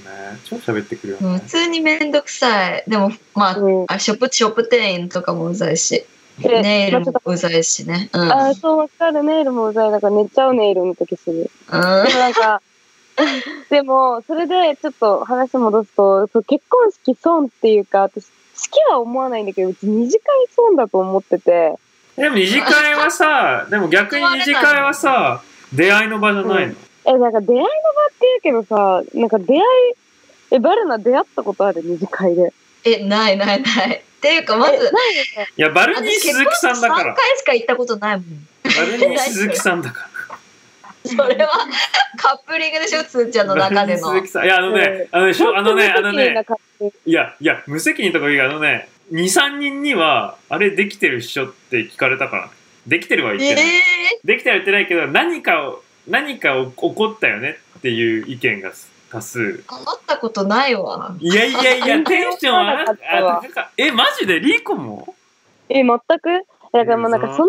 超喋ってくるよねうん普。通にめんどくさい。でも、まあ、うん。あショップ、ショップ店員とかもうざいし、でネイルまあちょっともうざいしね。うん。うん。あー、そうわかる。ネイルもうざい。だから寝ちゃうネイルの時する。でもなんか、でも、それでちょっと話戻すと、そう結婚式損っていうか、私、好きは思わないんだけど、うち二次会損だと思ってて、でも二次会はさ、でも逆に二次会はさ、出会いの場じゃないの？え、なんか出会いの場って言うけどさ、なんか出会い、え、バルナ出会ったことある？二次会で。え、ないないない。っていうか、まえ、ず、ない。いや、バルニー私鈴木さんだか3ら。回しか行ったことないもん。バルニー鈴木さんだか それはカップリングでしょ、つーちゃんのら。中での。鈴木さん。いや、あのね、あのね、あのね、あのね、いや、いや、無責任とか言うけどあのね、2、3人には、あれできてるっしょって聞かれたから。できてるは言えってない。えできてるは言ってないけど、何かを、何かを起こったよねっていう意見が多数。ー、会ったことないわ。いやいやいや、テンションは？なかっえ、マジで？リーコも？え、全く？だからもうなんかその感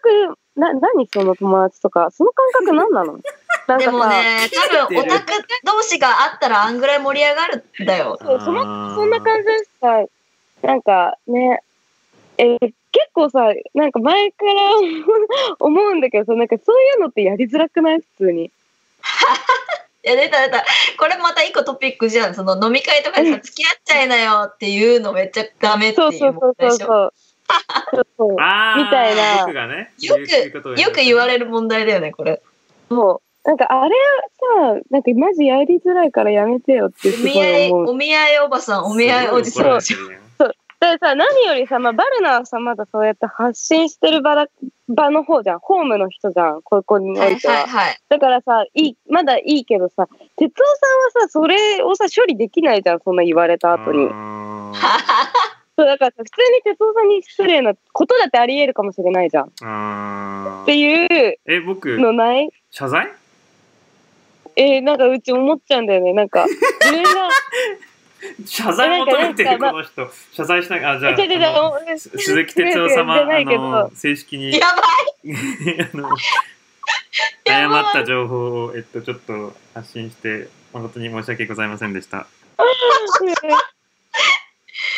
覚、な、何その友達とか、その感覚何なの？なんでかさ、もね、多分オタク同士が会ったらあんぐらい盛り上がるんだよ。そうそのそんな感じでさ、なんかね、え結構さ、なんか前から 思うんだけどさ、なんかそういうのってやりづらくない？普通に。いや、出た出た。これまた一個トピックじゃん。その飲み会とかでさ、付き合っちゃいなよっていうのめっちゃダメってそういそううそうそう問題でしょ？そう。そうそうあーみたいな僕がね、よく、よく言われる問題だよね、これ。そう。なんかあれさ、なんかマジやりづらいからやめてよっておすご見合い、い思う。お見合いおばさん、お見合いおじさんでさ、何よりさ、まあ、バルナはさ、まだそうやって発信してる場だ場の方じゃん。ホームの人じゃん。ここにおはいいては。はいはい。だからさ、いい、まだいいけどさ、哲夫さんはさ、それをさ、処理できないじゃん。そんな言われた後に。そう、だからさ、普通に哲夫さんに失礼なことだってあり得るかもしれないじゃん。っていうえ、僕、のない？謝罪？えーなんかうち思っちゃうんだよね。なんか、自分が、謝罪求めてるこの人。謝罪しない。あ、じゃあ、鈴木哲夫様、あの、正式に、やばあの、誤った情報を、えっと、ちょっと発信して、誠に申し訳ございませんでした。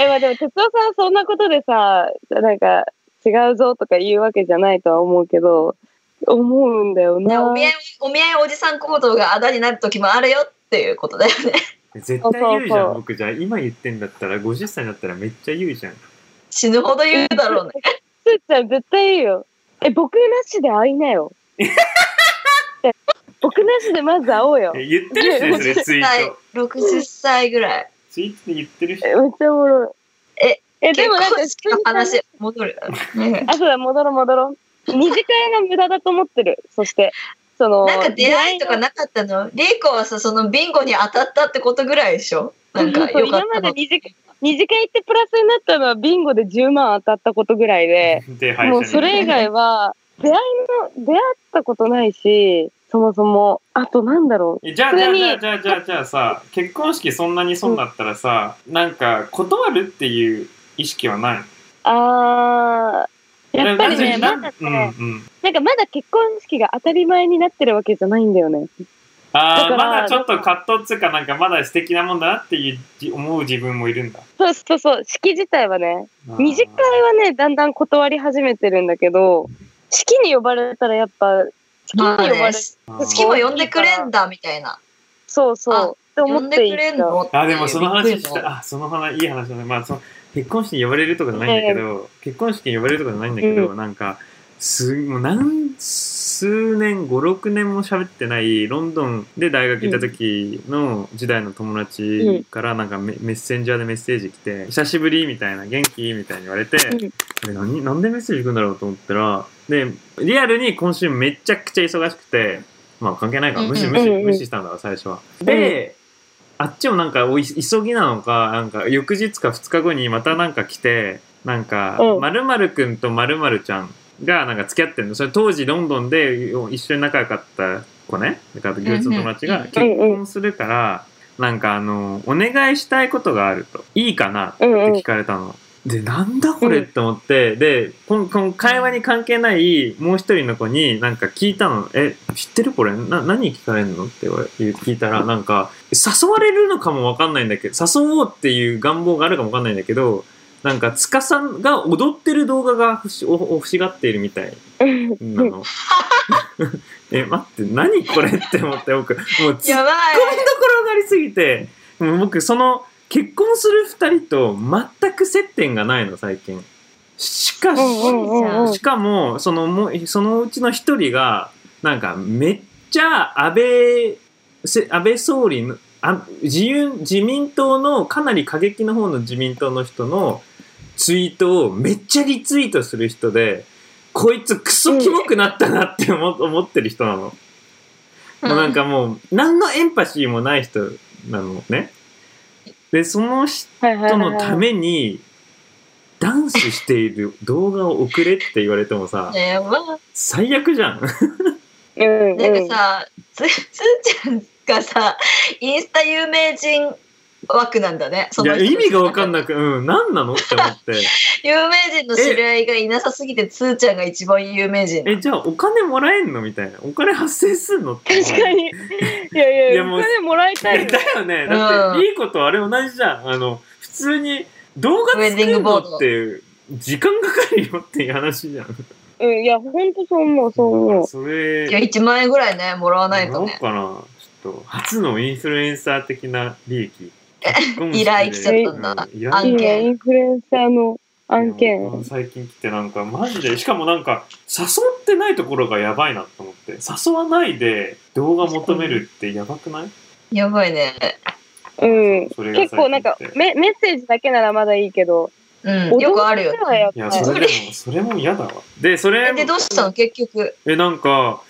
え、まあでも、哲夫さんはそんなことでさ、なんか、違うぞとか言うわけじゃないとは思うけど、思うんだよい。ねな。お見合い、お見合いおじさん行動があだになる時もあるよっていうことだよね。絶対言うじゃん、そうそう僕。じゃあ、今言ってんだったら、50歳になったらめっちゃ言うじゃん。死ぬほど言うだろうね。すーちゃん絶対言うよ。え、僕なしで会いなよ。え 僕なしでまず会おうよ。え言ってるしね、それ、ツイート。60歳ぐらい。ツイートで言ってるし。えめっちゃおもろい。え、え、でもなんか、結婚式の話、戻る。ねあ、そうだ、戻ろう戻ろう。二次会が無駄だと思ってる。そして、その、なんか出会いとかなかったの？リーコはさ、そのビンゴに当たったってことぐらいでしょ？なんかそう今までよかったの。二次会、二次会行ってプラスになったのはビンゴで10万当たったことぐらいで、もう信それ以外は、出会いの、出会ったことないし、そもそも。あとなんだろう？えじゃあ、じゃあ、じゃあ、じゃあ、じゃあ、じゃあさ、結婚式そんなに損だったらさ、なんか、断るっていう意識はないあー、やっぱりね、まだね、うんうん。なんかまだ結婚式が当たり前になってるわけじゃないんだよね。ああ、だからまだちょっと葛藤っつうか、なんかまだ素敵なもんだなっていうじ思う自分もいるんだ。そうそうそう、式自体はね、二次会はね、だんだん断り始めてるんだけど、式に呼ばれたらやっぱ、式に呼まあねばれ、好きも呼んでくれんだみたいな。そうそう、って思っていい呼んでくれんのっていうあ、でもその話した、あ、その話、いい話だね。まあ、その結婚式に呼ばれるとかじゃないんだけど、結婚式に呼ばれるとかじゃないんだけど、なんか、す、もう何数年56年も喋ってないロンドンで大学行った時の時代の友達からなんかメメッセンジャーでメッセージ来て「久しぶり」みたいな「元気?」みたいに言われて、うん何なんでメッセージ来るんだろうと思ったらでリアルに今週めちゃくちゃ忙しくてまあ関係ないから無視うん無視うんうん無視したんだから最初は。で、あっちもなんか急ぎなのかなんか翌日か2日後にまたなんか来てなんかうん。まるまるくんとまるまるちゃんがなんか付き合ってるの。それ当時ロンドンで一緒に仲良かった子ね。だから行列の友達が結婚するから、なんかあのお願いしたいことがあると。いいかなって聞かれたの。でなんだこれ？って思って、でこのこの会話に関係ないもう一人の子になんか聞いたの「え知ってるこれ？な何聞かれるの?」って言われ聞いたらなんか誘われるのかもわかんないんだけど誘おうっていう願望があるかもわかんないんだけどなんか塚さんが踊ってる動画が欲しおお欲しがっているみたいなの。え待って何これ？って思って僕もうツッコミどこやばいろがありすぎてもう僕その結婚する二人と全く接点がないの最近しかし、しかもそのもうそのうちの一人がなんかめっちゃ安倍せ安倍総理のあ自由自民党のかなり過激の方の自民党の人のツイートをめっちゃリツイートする人でこいつクソキモくなったなって思思ってる人なの。もうなんかもう何のエンパシーもない人なのね。でその人のためにダンスしている動画を送れって言われてもさやば。最悪じゃん。うんうん。なんかさ、つ、つーちゃんがさ、インスタ有名人枠なんだね。そいや意味が分かんい。なくうん何なの？って思って。有名人の知り合いがいなさすぎて、つーちゃんが一番有名人。えじゃあお金もらえんの？みたいな。お金発生すんの？って確かに。いやいや、いやもうお金もらいたい だよね。だってうん。いいことあれ同じじゃん。あの普通に動画作るのって時間かかるよっていう話じゃん。うん、いや、ほんとそう思う、そう思う。それいや、1万円ぐらいね、もらわないとね。もらおうかな？ちょっと初のインフルエンサー的な利益依頼来ちゃったんだ案件インフルエンサーの案件。最近来てなんかマジでしかもなんか誘ってないところがやばいなと思って誘わないで動画求めるってやばくない？やばいね。うん。それが最近結構なんかメ、メッセージだけならまだいいけど、うん、よくあるよね。いやそれでもそれも嫌だわでそれえで、どうしたの？結局。えなんか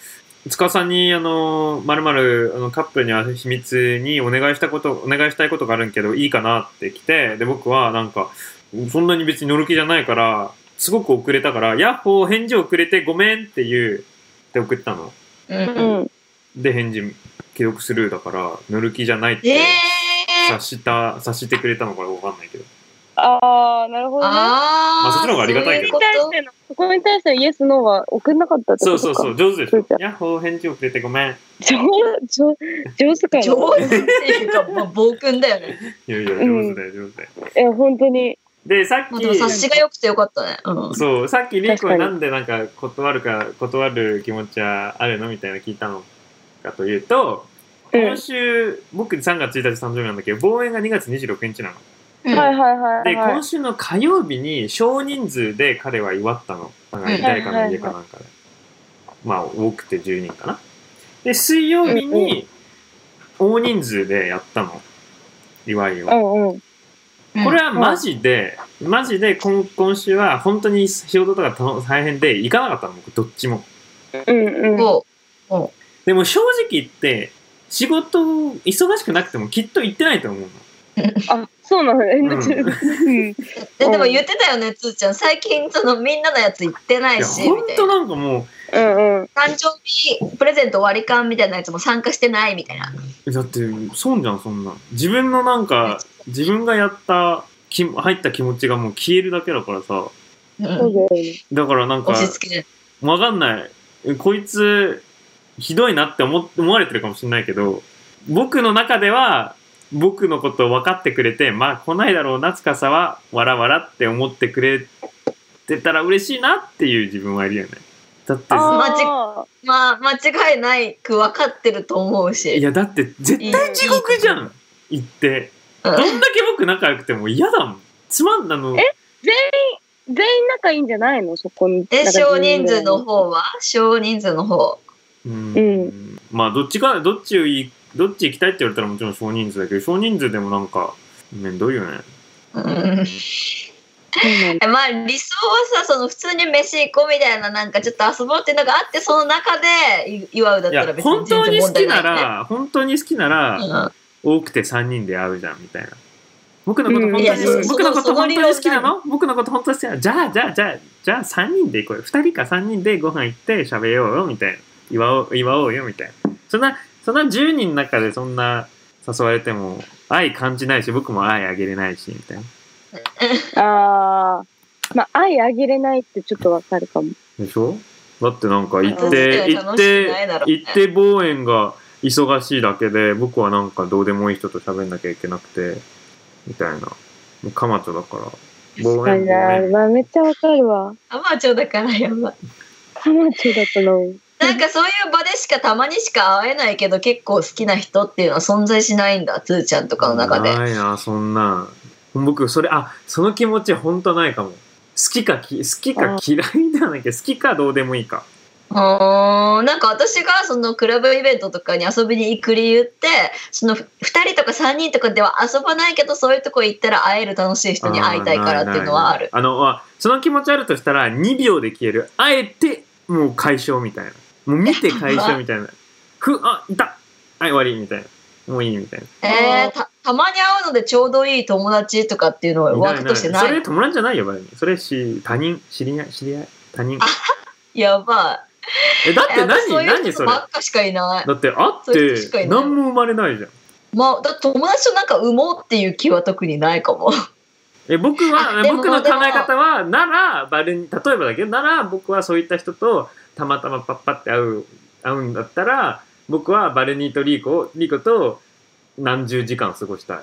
塚さんにあのまるまるあのカップルには秘密にお願いしたことお願いしたいことがあるんけどいいかなって来てで僕はなんかそんなに別に乗る気じゃないからすごく遅れたから「ヤッホー返事遅れてごめん」って言うって送ったのうん。うん。でで返事既読スルーだから乗る気じゃないってえ察した察してくれたのかわかんないけどあー、なるほー、どね。ああそっちの方がありがたいけどそこに対しての、そこに対してのイエス、ノーは送んなかったってことか。そうそうそう上手でしょヤッホー返事遅れてごめん上、上、上手かな。上手っていうか、まあ、暴君だよね。いやいや上手だよ上手だよいや、本当に。でさっまあ、でも察しが良くてよかったね。うん。そう、さっきリーコ確かになんでなんか断るか、断る気持ちはあるのみたいな聞いたのかというと、うん今週、僕3月1日誕生日なんだけど、望遠が2月26日なの。うんはいはいはいで、はい今。週の火曜日に少人数で彼は祝ったの。なんかうん誰かの家かなんかで。まあ、多くて10人かな。で、水曜日に大人数でやったの。祝いを。うんうん。これはマジで、マジで今今週は本当に仕事とかた大変で行かなかったの、僕どっちも。うんうん。そでも正直言って、仕事忙しくなくてもきっと行ってないと思うの。あ、そうなのね。んうん。う。ででも言ってたよね、つーちゃん。最近、その、みんなのやつ行ってないし、本当な。なんかもうんうん。誕生日プレゼント割り勘みたいなやつも参加してないみたいな。う、だって、損じゃん、そんな。自分のなんか、自分がやった、き入った気持ちがもう消えるだけだからさ。うんだからなんか。わかんない。えこいつ、ひどいなって思思われてるかもしれないけど、僕の中では、僕のことを分かってくれて、まあ来ないだろうな、つかさは、わらわらって思ってくれてたら嬉しいなっていう自分はいるよね。だって、あまあ、間違いないく分かってると思ういし。やだって絶対地獄じゃん言って。うんどんだけ僕仲良くても嫌だもん。つまんなの。え全全員仲いいんじゃないの？そこに。え、なんか少人数の10方は？少人数の方。うんうんまあどっちかどっちをいどっち行きたいって言われたらもちろん少人数だけど少人数でもなんかめんどいよね。うん。まあ理想はさその普通に飯行こうみたいななんかちょっと遊ぼうっていうのがあってその中でい祝うだったら別に本当に好きなら本当に好きなら多くて3人で会うじゃんみたいな。僕のことうん。本当に、僕のこと本当に好きなその僕のこと本当に好きなの？じゃあじゃあじゃあじゃあ3人で行こうよ。2人か3人でご飯行って喋ようよみたいな。祝おう祝おうよみたいな。そんなそんな10人の中でそんな誘われても愛感じないし僕も愛あげれないしみたいなあー。まあ、愛あげれないってちょっとわかるかも。でしょ？だってなんか行っうんて行って行って望遠が忙しいだけで僕はなんかどうでもいい人と喋んなきゃいけなくてみたいなもうカマチョだから望遠確かにな望遠まあ、めっちゃわかるわ。アマチュアだからやばいカマチョだったの。なんかそういう場でしかたまにしか会えないけど結構好きな人っていうのは存在しないんだつーちゃんとかの中で。ないなそんな僕それあその気持ち本当ないかも。好きかき好きか嫌いではないけど好きかどうでもいいか。あーなんか私がそのクラブイベントとかに遊びに行く理由ってその2人とか3人とかでは遊ばないけどそういうとこ行ったら会える楽しい人に会いたいからっていうのはある。あのあその気持ちあるとしたら2秒で消える。あえてもう解消みたいなもう見て解消みたいな。ふあいた。はい終わりみたいな。もういいみたいな。えー、たたまに会うのでちょうどいい友達とかっていうのはワークとしてない？それ友達じゃないよ別にそれし他人？知り合い？知り合い？他人？やばえだっていえ私そういう人何何それ？ばっかしかいない。だって会って何も生まれないじゃん。まあだって友達となんか産もうっていう気は特にないかも。え僕は僕の考え方はならバルに例えばだけどなら僕はそういった人とたまたまパッパって会う会うんだったら僕はバルニーとリーコリーコと何十時間過ごしたいっ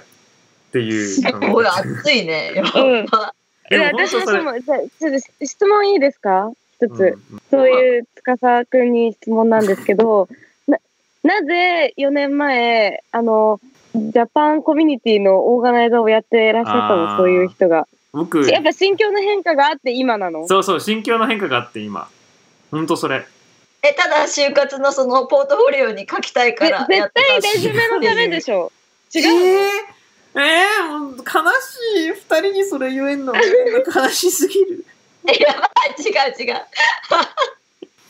ていう考えすごい熱いねやうん。ばでもえ私もそのじゃあちょっと質問いいですか？一つ。うん。そういう司くんに質問なんですけど、な、なぜ4年前、あの、ジャパンコミュニティのオーガナイザーをやってらっしゃったの、そういう人が。僕やっぱ心境の変化があって今なの？そうそう心境の変化があって今ほんとそれ。えただ就活のそのポートフォリオに書きたいかえら絶対レジュメのためでしょ。違うの、えー、えー、もう悲しい。二人にそれ言えんの。悲しすぎる。やばい違う違う。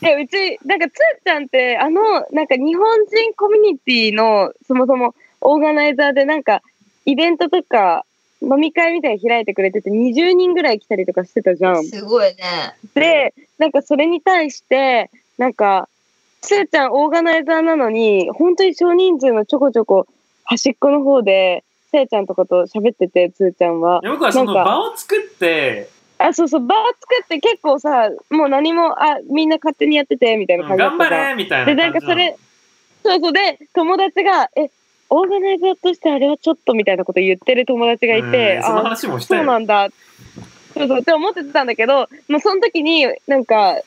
えうちなんかつーちゃんってあのなんか日本人コミュニティのそもそもオーガナイザーでなんかイベントとか飲み会みたいに開いてくれてて20人ぐらい来たりとかしてたじゃん。すごいねでなんかそれに対してなんかつーちゃんオーガナイザーなのに本当に少人数のちょこちょこ端っこの方でせいちゃんとかと喋っててつーちゃんは。僕はそのなんか場を作ってあ、そうそう、場を作って結構さ、もう何も、あ、みんな勝手にやってて、みたいな感じだった頑張れみたいなで、なんかそれ、そうそう、で、友達が、え、オーガナイザーとしてあれはちょっとみたいなこと言ってる友達がいて、あ、話もしたよ。そうなんだ。そうそうって思ってたんだけど、もうその時になんか、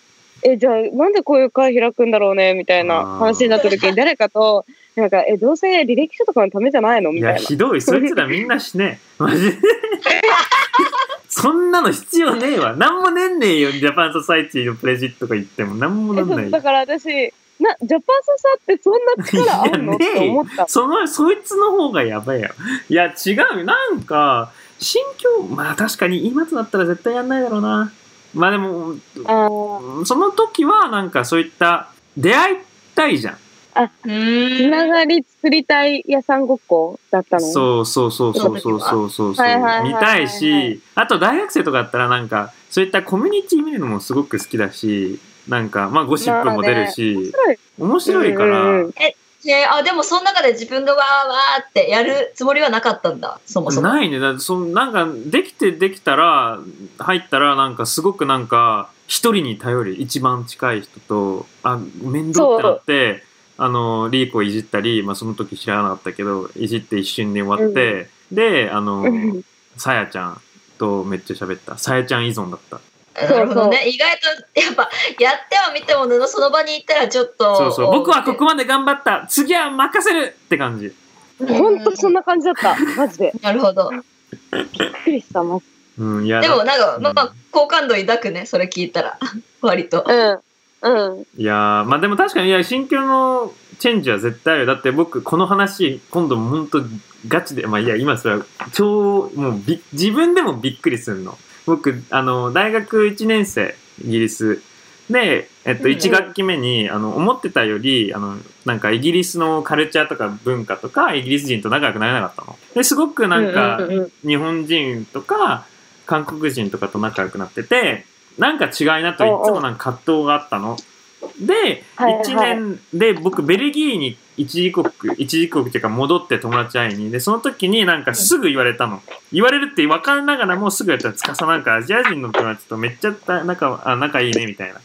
え、じゃあなんでこういう会開くんだろうねみたいな話になった時に誰かと、なんか、え、どうせ履歴書とかのためじゃないのみいたいな。やひどい。そいつらみんなしねえ。マジで。そんなの必要ねえわ。なんもねんねえよジャパンソサイティのプレジットとか言っても。なんもえなんない。だから私、な、ジャパンササってそんな力あんの、ね、って思ったその、そいつの方がやばいよ。いや、違う。なんか、心境、まあ確かに今となったら絶対やんないだろうな。まあでも、その時はなんかそういった出会いたいじゃん。あ、つながり作りたい屋さんごっこだったの？そうそうそうそうそうそうそう。見たいし、あと大学生とかだったらなんか、そういったコミュニティ見るのもすごく好きだし、なんかまあゴシップも出るし、面白いから、うんうんうん。えあでもその中で自分がわーわーってやるつもりはなかったんだそもそも。ないね。だそなんかできてできたら入ったらなんかすごくなんか一人に頼り一番近い人とあ面倒ってなってあのリーコをいじったり、まあ、その時知らなかったけどいじって一瞬で終わって、であのうん。さやちゃんとめっちゃ喋った。さやちゃん依存だったなるほどね意外とやっぱやってはみても布その場に行ったらちょっとそうそう僕はここまで頑張った次は任せるって感じほんとそんな感じだった。マジで。なるほどびっくりした、マジ。うん、いや、でもなんか、うんまあ、好感度抱くね、それ聞いたら。割と。うん。うん。いやーまあでも確かにいや心境のチェンジは絶対あるだって僕この話今度も本当ガチでまあいや今それは超もうび自分でもびっくりするの僕あの大学1年生イギリス。で、えっと、うんうん。1学期目に、あの思ってたよりあのなんかイギリスのカルチャーとか文化とかイギリス人と仲良くなれなかったの。ですごくなんか、日本人とか韓国人とかと仲良くなっててなんか違いなといつもなんか葛藤があったの。で、はいはい。1年で僕ベルギーに一時国一時国っていうか戻って友達会いに。でその時になんかすぐ言われたの。言われるって分かりながらもすぐやったら司なんかアジア人の友達とめっちゃ仲あ仲いいねみたいな。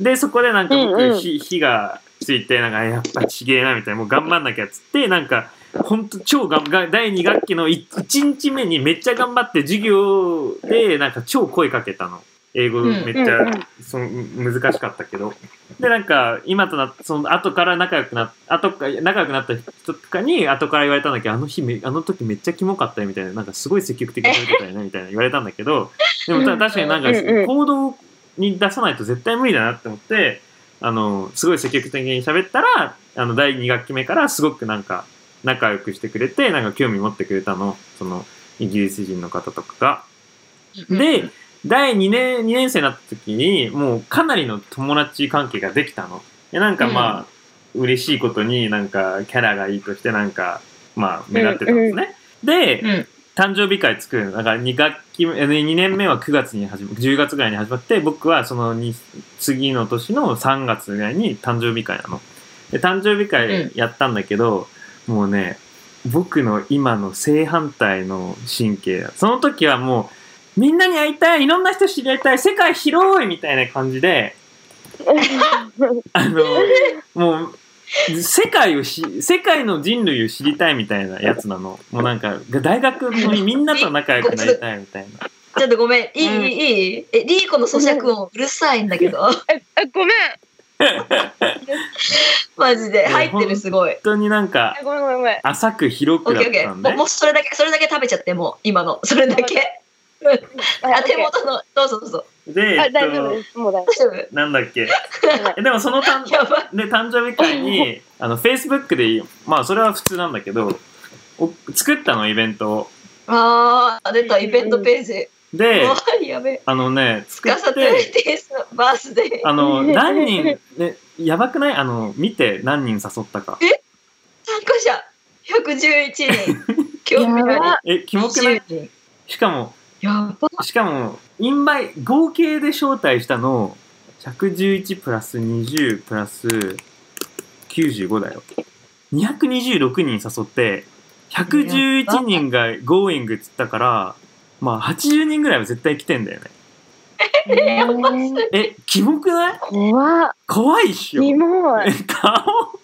でそこでなんか僕、うんうん。火火がついてなんかやっぱちげえなみたいな。もう頑張んなきゃっつってなんかほんと超がんが第2学期の1日目にめっちゃ頑張って授業でなんか超声かけたの英語めっちゃ、その難しかったけど。でなんか今となその後から仲良くなっ後か仲良くなった人とかに後から言われたんだけどあの日めあの時めっちゃキモかったよみたいななんかすごい積極的にされてたよねみたいな言われたんだけどでもた確かになんか行動に出さないと絶対無理だなって思ってあのすごい積極的に喋ったらあの第2学期目からすごくなんか仲良くしてくれてなんか興味持ってくれたの。そのイギリス人の方とかが。で、第2年、2年生になった時に、もうかなりの友達関係ができたの。で、なんかまあ、嬉しいことになんかキャラがいいとしてなんか、まあ、目立ってたんですね。で、うん誕生日会作るの。だから2学期目、え2年目は9月に始ま、10月ぐらいに始まって、僕はそのに次の年の3月ぐらいに誕生日会なの。で、誕生日会やったんだけど、もうね、僕の今の正反対の神経だその時はもう、みんなに会いたいいろんな人知り合いたい世界広いみたいな感じで、あの、もう、世界をし、世界の人類を知りたいみたいなやつなの。もうなんか、大学にみんなと仲良くなりたいみたいな。ちょっとごめん。いい、うんいい、いい。え、リーコの咀嚼音うるさいんだけど。あ、ごめん。マジで。入ってる、すごい。本当になんか、ごめんごめんごめん。浅く広オくだったんでもうそれだけ、それだけ食べちゃって、もう、今の。それだけ。あ、手元の、どうぞどうぞ。で、あ、えっと、大丈夫です。もう大大丈夫なんだっけ？えでもその誕やばい。で、誕生日会に、あの、Facebook で、まあ、それは普通なんだけど、お作ったの、イベントを。あー、出た、イベントページ。で、やべえ。あのね、作って、ーティースのバースデー。あの、何人、ね、やばくない？あの、見て何人誘ったか。参加者、111人。興味あやばえ、キモくない？り。しかも、やば。しかも、インバイ、合計で招待したの、111プラス20プラス95だよ。226人誘って、111人が Going っつったから、まあ80人ぐらいは絶対来てんだよね。やばすぎえ、キモくない？怖っ。怖いっしょ。キモいえ、。顔？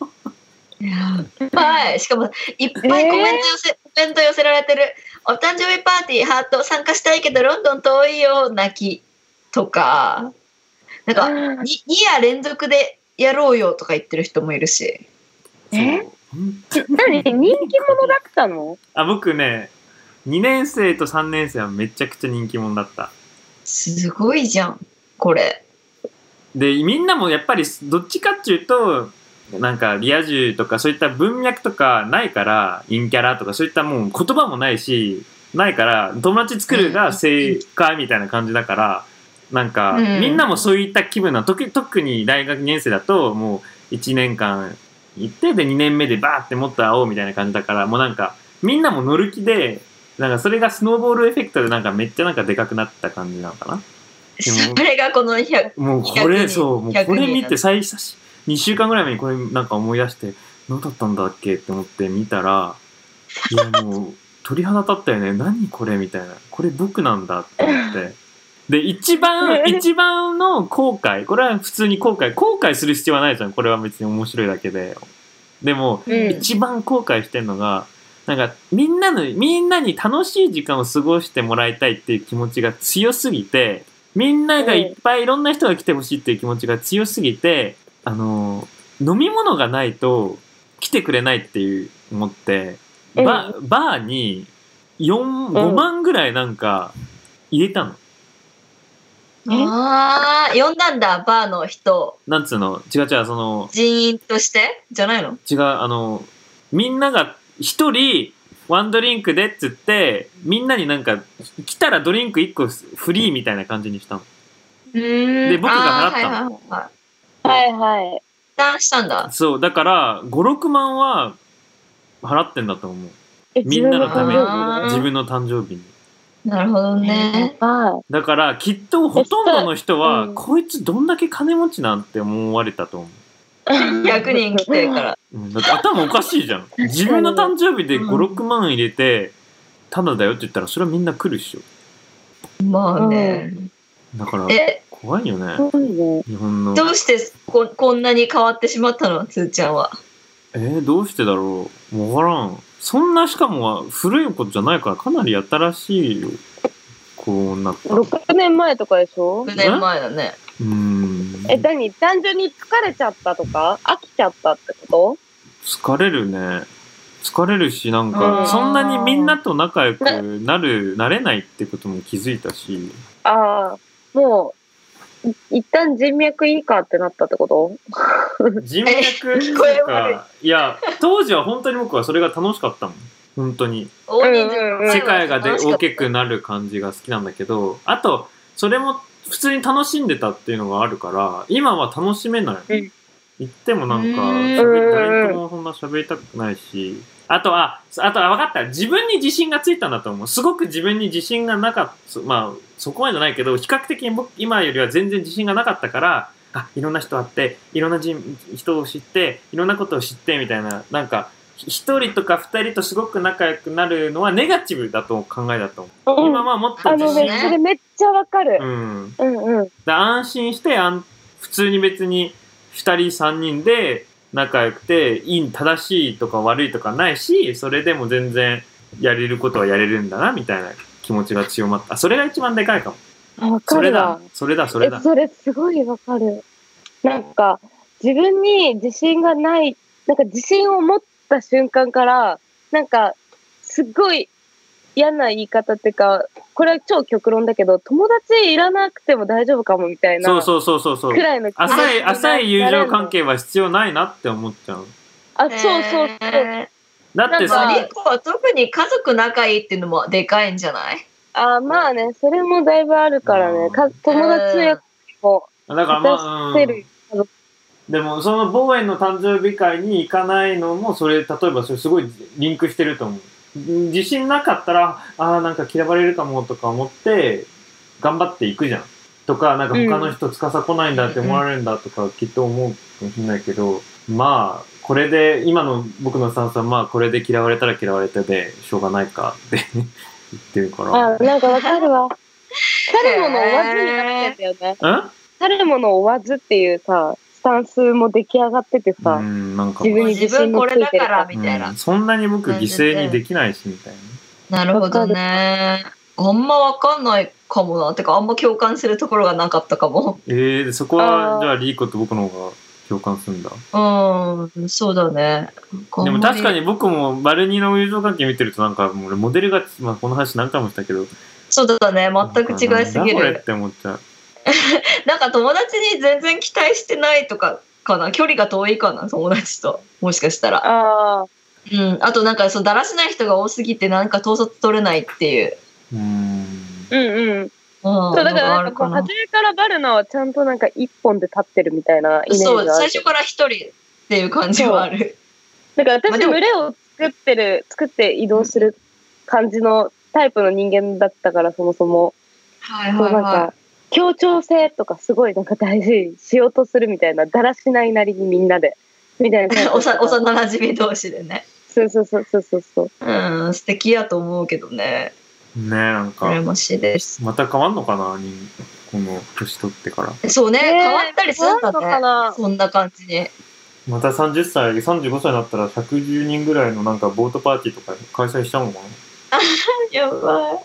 はい。しかも、いっぱいコメント寄せ、コメント寄せられてる。お誕生日パーティー、ハート、参加したいけど、ロンドン遠いよ、泣き。とか、なんか、2, 2夜連続でやろうよとか言ってる人もいるし。え？何？人気者だったの？あ、僕ね、2年生と3年生はめちゃくちゃ人気者だった。すごいじゃん、これ。で、みんなもやっぱりどっちかっていうと、なんかリア充とかそういった文脈とかないから、陰キャラとかそういったもう言葉もないし、ないから、友達作るが正解みたいな感じだから、なんか、うん。みんなもそういった気分な、特特に大学2年生だと、もう1年間行って、で2年目でバーってもっと会おうみたいな感じだから、もうなんか、みんなも乗る気で、なんかそれがスノーボールエフェクトでなんかめっちゃなんかでかくなった感じなのかな？それがこの100、もうこ100れ、人そう、もう100これ見て人最初、2週間ぐらい前にこれなんか思い出して、何だったんだっけって思って見たら、いやもう鳥肌立ったよね。何これみたいな。これ僕なんだって思って。で、一番、一番の後悔、これは普通に後悔、後悔する必要はないじゃん。これは別に面白いだけで。でも、うん一番後悔してんのが、なんか、みんなの、みんなに楽しい時間を過ごしてもらいたいっていう気持ちが強すぎて、みんながいっぱいいろんな人が来てほしいっていう気持ちが強すぎて、あの、飲み物がないと来てくれないっていう思って、ババーに4、5万ぐらいなんか、入れたの。ああ、呼んだんだ、バーの人。を。なんつうの、違う違う、その、人員として？じゃないの？違う、あの、みんなが一人、ワンドリンクでっつって、みんなになんか、来たらドリンク一個フリーみたいな感じにしたの。うーん。で僕が払ったのはいはいしたんだ。そう、だから、5、6万は払ってんだと思う。えみんなのために自分の誕生日に。なるほどね。はだから、きっとほとんどの人は、うんこいつどんだけ金持ちなんて思われたと思う。100人来てるから。うん、だって頭おかしいじゃん。自分の誕生日で5、うん6万入れて、ただだよって言ったら、それはみんな来るっしょ。まあね。だから、え、怖いよねい。。すごいね。日本の。どうしてここんなに変わってしまったの？つーちゃんは。えー、どうしてだろう？わからん。そんなしかも古いことじゃないから、かなり新しいよ。こうなった。う6年前とかでしょ？9年前だね。ーん。え、何？単純に疲れちゃったとか？飽きちゃったってこ疲れるね。疲れるし、なんうか、んそんなにみんなと仲良くなる、なれないってことも気づいたし、とああ、もう、い一旦人脈いいかってなったってこと？人脈い聞こえうか、いや、当時は本当に僕はそれが楽しかったもん。本当に。世界がで大きくなる感じが好きなんだけど、あと、それも普通に楽しんでたっていうのがあるから、今は楽しめない。うん言ってもなんか、誰ともそんな喋りたくないし、あとは、あとは分かった。自分に自信がついたんだと思う。すごく自分に自信がなかった。まあ、そこまでじゃないけど、比較的に僕、今よりは全然自信がなかったから、あ、いろんな人会って、いろんな人人を知って、いろんなことを知って、みたいな、なんか、一人とか二人とすごく仲良くなるのはネガティブだと考えだと思う。うん今はもっとあの自信ね、それめっちゃわかるう。ん。うんうん。だ安心してあん、普通に別に二人三人で仲良くて、いい、正しいとか悪いとかないし、それでも全然やれることはやれるんだな、みたいな気持ちが強まった。あそれが一番でかいかも。あわそれだかるわ。。それだ、それだえ、。それすごいわかる。なんか、自分に自信がない、なんか自信を持った瞬間から、なんか、すっごい嫌な言い方っていうか、これは超極論だけど、友達いらなくても大丈夫かもみたいな、そうそうそうそうそうく。らいの浅い、浅い友情関な係は必要ないなって思っちゃう。あ、そうそうそう。えーだってさか、、リコは特に家族仲いいっていうのもでかいんじゃない？あ、まあね、それもだいぶあるからね。か友達のやつもだからまあ、うん。でもそのボーエンの誕生日会に行かないのもそれ例えばそれすごいリンクしてると思う自信なかったらああなんか嫌われるかもとか思って頑張っていくじゃん。とかなんか他の人司来ないんだって思われるんだとかきっと思うかもしれないけど、まあこれで今の僕のスタンスはまあこれで嫌われたら嫌われたでしょうがないかって 言ってるから。あ、なんかわかるわ。去るもの追わずになってんだよね。うん？去るもの追わずっていうさ、スタンスも出来上がっててさ、うんなんか自分に自信もついてる自分これだからみたいなうんそんなに僕犠牲にできないしみたいななるほどね。あんまわかんないかもな。てか、あんま共感するところがなかったかも。えー、そこはじゃあリーコと僕の方が共感するんだうん、そうだね。でも確かに僕もバルニーの友情関係見てるとなんかもう俺モデルが、まあ、この話何回もしたけどそうだね。全く違いすぎる。これって思っちゃう なんか友達に全然期待してないとかかな？距離が遠いかな、友達と。もしかしたら。ああ、うん。あとなんか、そう、だらしない人が多すぎて、なんか統率取れないっていう。うーんうんうん。うん。そう、だからなんかこう、初めからバルナはちゃんとなんか一本で立ってるみたいなイメージがあそう、る。最初から一人っていう感じはある。だから私、群れを作ってる、作って移動する感じのタイプの人間だったから、そもそも。はいそうなんか、協調性とかすごいなんか大事にしようとするみたいな、だらしないなりにみんなで。みたいな 幼馴染同士でね。そうそうそうそうそうそう。うん、素敵やと思うけどね。ねなんか羨ましいです。また変わんのかなにこの年取ってからそうね、ね変わったりするんだ変わんのかなね。そんな感じに。また30歳35歳になったら110人ぐらいのなんかボートパーティーとか開催しちゃうのかな？やばい。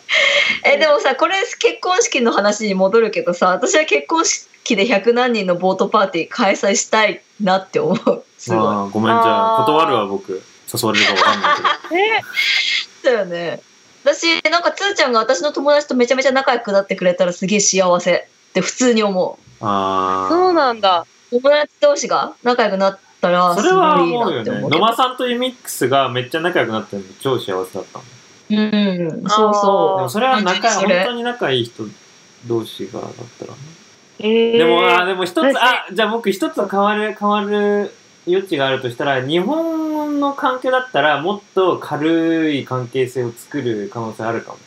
え、でもさ、これ結婚式の話に戻るけどさ、私は結婚式で100何人のボートパーティー開催したいなって思う。すごい。まあごめんじゃあ断るわ僕誘われるかわかんないけど えだよね。私、なんかつーちゃんが私の友達とめちゃめちゃ仲良くなってくれたらすげえ幸せって普通に思ああ。そうなんだ。う。友達同士が仲良くなったらすそれはごいいい思うよね。なって思うけど。野間さんとユミックスがめっちゃ仲良くなってるの超幸せだったもん。うん、そうそう。でもそれは仲本当に仲いい人同士がだったらね。えー、でも、あ、でも一つ、私あ、じゃあ僕一つ変わる、変わる余地があるとしたら、日本の環境だったらもっと軽い関係性を作る可能性あるかも。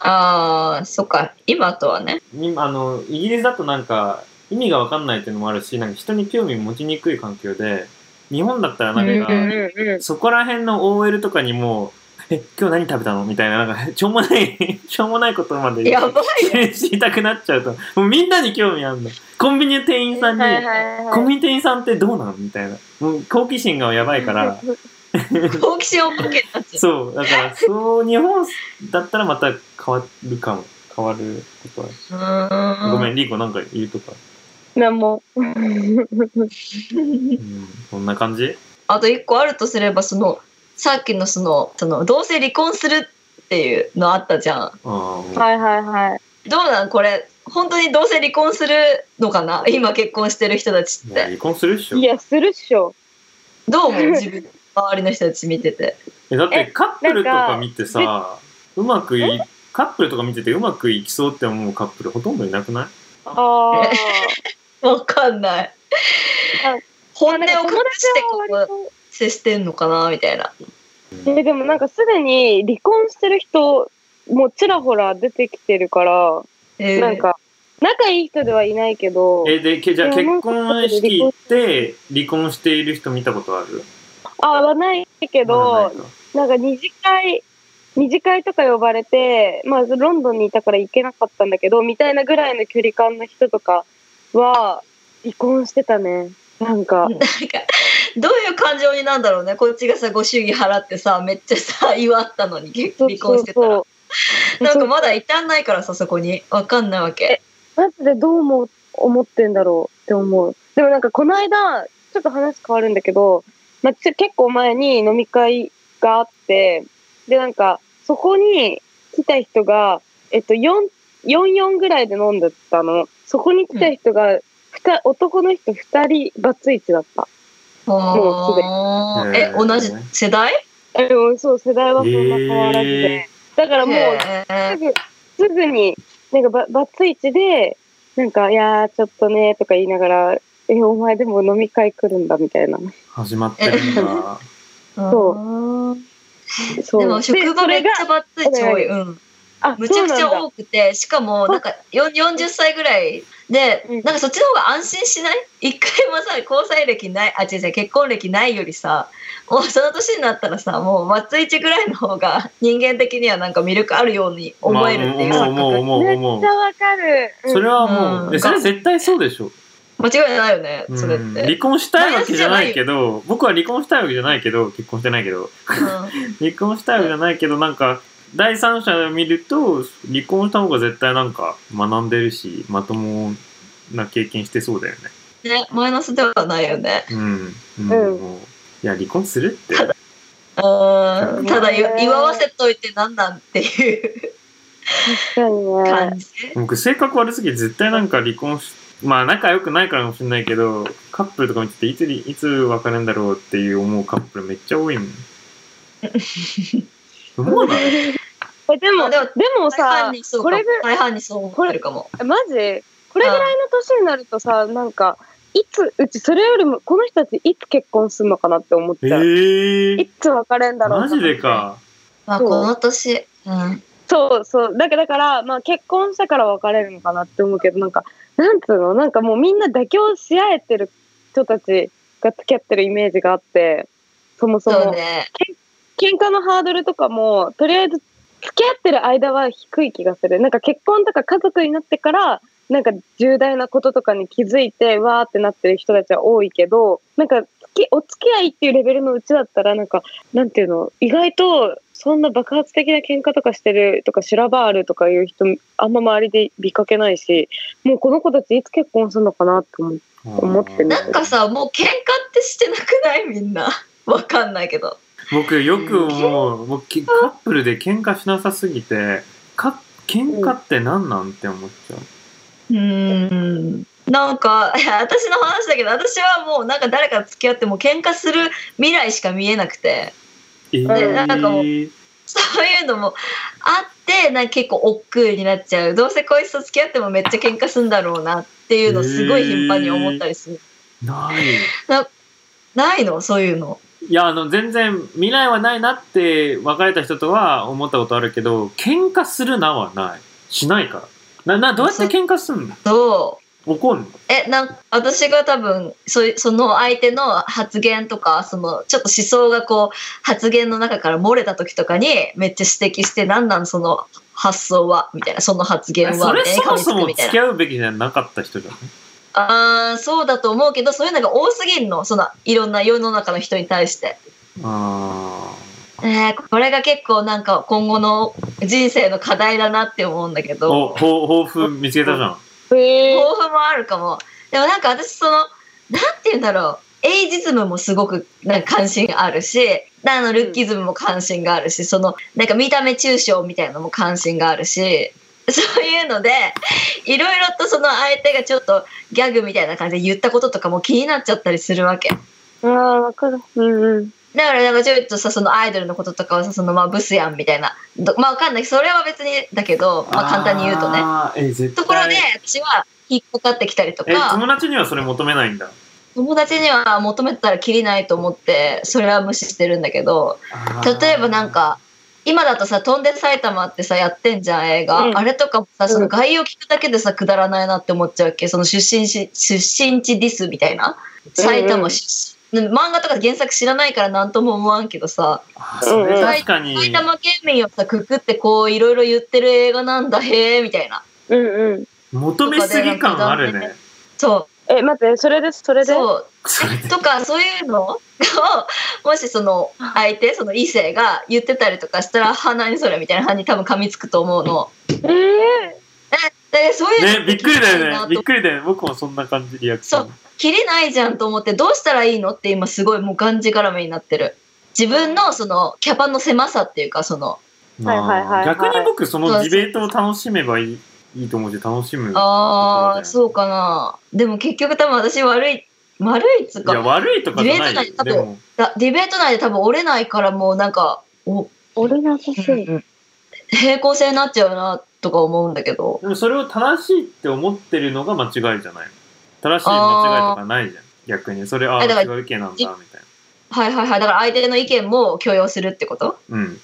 ああ、そっか。今とはね。今あの、イギリスだとなんか意味がわかんないっていうのもあるし、なんか人に興味持ちにくい環境で、日本だったらなんか。そこら辺の OL とかにも、え、今日何食べたの？みたいな、なんか、しょうもない、しょうもないことまでやばいね。知りたくなっちゃうと、もうみんなに興味あるの。コンビニの店員さんに、はいはいはい。コンビニ店員さんってどうなん？みたいな。もう好奇心がやばいから、好奇心をかけになっちゃう。そう、だから、そう、日本だったらまた変わるかも。変わることは。ごめん、リーコなんか言うとか。なんも。うん、こんな感じ？あと一個あるとすれば、その、さっきのその、その、どうせ離婚するっていうのあったじゃん。ああ、はいはいはい。どうなん？これ、本当にどうせ離婚するのかな？今結婚してる人たちって。離婚するっしょい。や、するっしょ。どう思う？自分、周りの人たち見てて。え、だってえカップルとかか見てさ、うまくい、カップルとか見ててうまくいきそうって思うカップルほとんどいなくない？ああ。わかんないあ。本音を隠してこう友達は割と接してんのかなみたいな。えでもなんかすでに離婚してる人もちらほら出てきてるから、えーなんか仲いい人ではいないけど、え、で、けじゃあ結婚式行って離婚している人見たことある？あはないけどなんか二次会、二次会とか呼ばれて、まあロンドンにいたから行けなかったんだけど、みたいなぐらいの距離感の人とかは離婚してたね。なんか、なんか、どういう感情になんだろうね。こっちがさ、ご祝儀払ってさ、めっちゃさ、祝ったのに結離婚してたら。そうなんかまだ至んないからさ、そこに。わかんないわけ。マジでどう思う思ってんだろうって思う。でもなんかこの間、ちょっと話変わるんだけど、まあ、ち結構前に飲み会があって、でなんかそこに来た人が、えっと4、44ぐらいで飲んでたの。そこに来た人が、ふた男の人2人バツイチだった。もうすでにえ、同じ世代？えそう、世代はそんな変わらずで。へだからもう、すぐ、すぐに、なんかババツイチで、なんか、いやー、ちょっとね、とか言いながら、え、お前でも飲み会来るんだ、みたいな。始まってるんだ。そうそう。でも職場めっちゃばバツイチ多い。うん。あ、むちゃくちゃ多くて、しかも、なんかよ40歳ぐらいで、うんなんかそっちの方が安心しない？一回もさ、交際歴ない、あ、違う違う、結婚歴ないよりさ、もうその年になったらさ、もうバツイチぐらいの方が 人間的にはなんか魅力あるように思えるっていうまあ錯覚。思う思うめ思うっちゃ。わかる。うんそれはもう、うんえそれ絶対そうでしょ。間違いないよね、それっうんて。離婚したいわけじゃないけど、僕は離婚したいわけじゃないけど、結婚してないけど、離婚したいわけじゃないけど、なんか、第三者を見ると、離婚した方が絶対なんか学んでるし、まともな経験してそうだよね。うんね、マイナスではないよね。うん。うん。いや、離婚するって。ただうんただ祝わせといてなんなんっていう確かにね。感じ。僕、性格悪すぎて絶対なんか離婚し、まあ仲良くないからかもしれないけど、カップルとか見てて、いつに、いつ別れるんだろうっていう思うカップルめっちゃ多いもん。思わないえでも、あでもさこれぐらい、大半にそう思ってるかも。マジこれぐらいの年になるとさ、なんか、いつ、うちそれよりも、この人たちいつ結婚するのかなって思っえちゃう。ーい、つ別れんだろうマジで。か。まあ、そうこの年、うん。そうそう。だから、だから、まあ結婚したから別れるのかなって思うけど、なんか、なんつうの？なんかもうみんな妥協し合えてる人たちが付き合ってるイメージがあって、そもそも。そうね。喧嘩のハードルとかも、とりあえず付き合ってる間は低い気がする。なんか結婚とか家族になってから、なんか重大なこととかに気づいて、わーってなってる人たちは多いけど、なんかお付き合いっていうレベルのうちだったら、なんか、なんていうの、意外とそんな爆発的な喧嘩とかしてるとか、修羅場あるとかいう人、あんま周りで見かけないし、もうこの子たちいつ結婚するのかなって思ってるなんかさ、もう喧嘩ってしてなくない？みんな。わかんないけど。僕よく思う。僕きカップルで喧嘩しなさすぎてか喧嘩って何なんって思っちゃう。うーん。なんか 私の話だけど私はもうなんか誰かと付き合っても喧嘩する未来しか見えなくて。えでなんかもうーそういうのもあってなんか結構億劫になっちゃう。どうせこいつと付き合ってもめっちゃ喧嘩すんだろうなっていうのをすごい頻繁に思ったりする、ない。ないの？そういうのいやあの全然未来はないなって別れた人とは思ったことあるけど喧嘩するなはない。しないから。ななどうやって喧嘩すんの？そう。怒んの？えなん私が多分そういうその相手の発言とかそのちょっと思想がこう発言の中から漏れた時とかにめっちゃ指摘して何なんその発想は？みたいなその発言は。それそもそも付き合うべきじゃなかった人じゃないあーそうだと思うけどそういうのが多すぎるの。そのいろんな世の中の人に対して。あえー、これが結構なんか今後の人生の課題だなって思うんだけーど。おほ抱負見つけたじゃん。抱負もあるかも。でもなんか私そのなんて言うんだろう。エイジズムもすごくなんか関心あるしあのルッキズムも関心があるしそのなんか見た目抽象みたいなのも関心があるし そういうのでいろいろとその相手がちょっとギャグみたいな感じで言ったこととかも気になっちゃったりするわけ。ああ、わかる。うんうん。だからなんかちょっとさそのアイドルのこととかはさそのまあブスやんみたいな。どまあわかんない。それは別にだけど、まあ、簡単に言うとね。あーえ絶対。ところで私は引っかかってきたりとえか友達にはそれ求めないんだ。友達には求めてたらきりないと思ってそれは無視してるんだけど。例えばなんか今だとさ「飛んで埼玉」ってさやってんじゃん映画、うん。あれとかもさその概要聞くだけでさくだらないなって思っちゃうっけ？その出身地出身地ディスみたいな？埼玉出身、漫画とか原作知らないから何とも思わんけどさ。あーそれ確かに。埼玉県民をさくくってこういろいろ言ってる映画なんだへえみたいな。うんうん。求めすぎ感あるね。そえ、待って、それです、それで？うそう。それで。とかそういうの？を もしその相手その異性が言ってたりとかしたら「は何それ」みたいな感じに多分噛みつくと思うの。ええでそういうのねびっくりだよね。びっりくりだよね。僕もそんな感じリアクションきりないじゃんと思ってどうしたらいいのって今すごいもうがんじがらめになってる。自分のそのキャパの狭さっていうかその。まあはいはいはいはい。逆に僕そのディベートを楽しめばいいいいと思うし楽しむああそうかな。でも結局多分私悪い悪いっつうかいや悪いとかじゃないディベート内で多分ディベート内で多分折れないからもうなんかお俺なさそう。平行線になっちゃうなとか思うんだけど。でもそれを正しいって思ってるのが間違いじゃないの？正しい間違いとかないじゃん。逆に。それああ違う意見なんだみたいな。はいはいはい。だから相手の意見も許容するってこと？うん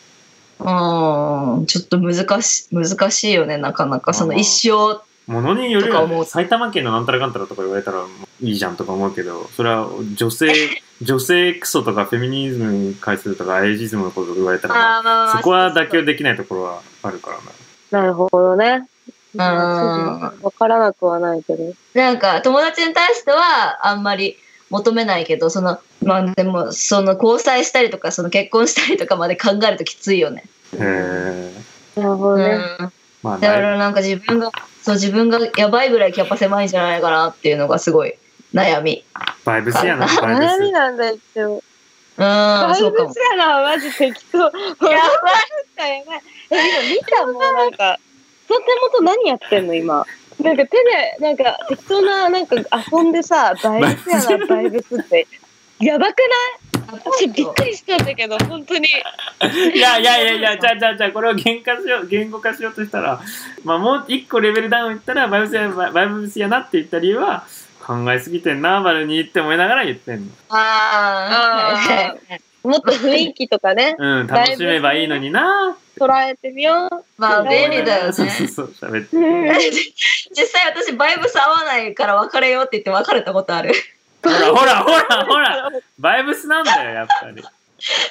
うーん。ちょっと難し難しいよねなかなか。その一生。ものによるとか思う。よね埼玉県のなんたらかんたらとか言われたらいいじゃんとか思うけどそれは女性 女性クソとかフェミニズムに関するとかエイジズムのことを言われたら、まああーまあまあそこは妥協できないところはあるからな。なるほどね。うん。わからなくはないけど。なんか友達に対してはあんまり求めないけどそのまあでもその交際したりとかその結婚したりとかまで考えるときついよね。へえなるほどね。うんまあだからなんか自分がそう自分がやばいぐらいキャパ狭いんじゃないかなっていうのがすごい悩み。バイブスやなバイ悩みブなんだ、一応。うんバイブス。やな、マジ適当。やばい。やばい。え、今見たもん、なんか。その手元何やってんの、今？なんか手で、なんか適当な、なんか遊んでさ、バイブスやな、バイブスって。やばくない？私びっくりしたんだけど、本当に。いやいやいやいや、じゃあじゃあじゃあこれを言化しよう言語化しようとしたら、まあもう一個レベルダウンいったら、バイブスやバイブスやなって言った理由は、考えすぎてんな、バルにって思いながら言ってんの。ああ。もっと雰囲気とかね、うん、楽しめばいいのにな。捉えてみよう。まあ便利だよそうね。そうそう、喋って。実際私バイブス合わないから別れようって言って別れたことある。ほらほらほらほら、バイブスなんだよ、やっぱり。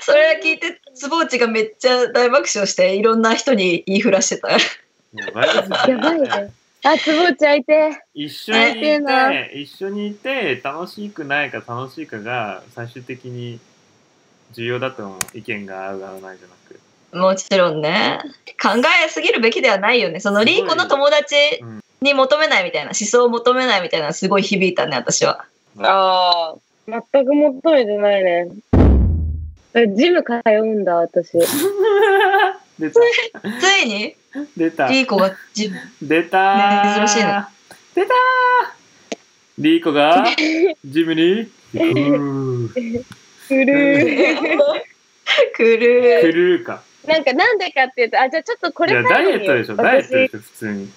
それ聞いて坪内がめっちゃ大爆笑していろんな人に言いふらしてた。いやバイブスやばいね。あ、つぼち相手。一緒にい会いてえなて、一緒にいて、楽しくないか楽しいかが最終的に重要だと思う。意見が合う合わないじゃなく。もちろんね。考えすぎるべきではないよね。そのリーコの友達に求めないみたいな、思想を求めないみたいなすごい響いたね、私は。ああ。全く求めてないね。ジム通うんだ、私。出た。ついに？出た。リーコがジム。出た。珍しいな。出たリーコが ジムに行く。くるー。くるクルーか。なんかなんでかっていうと、あ、じゃあちょっとこれダイエットでしょ、ダイエットでしょ、普通に。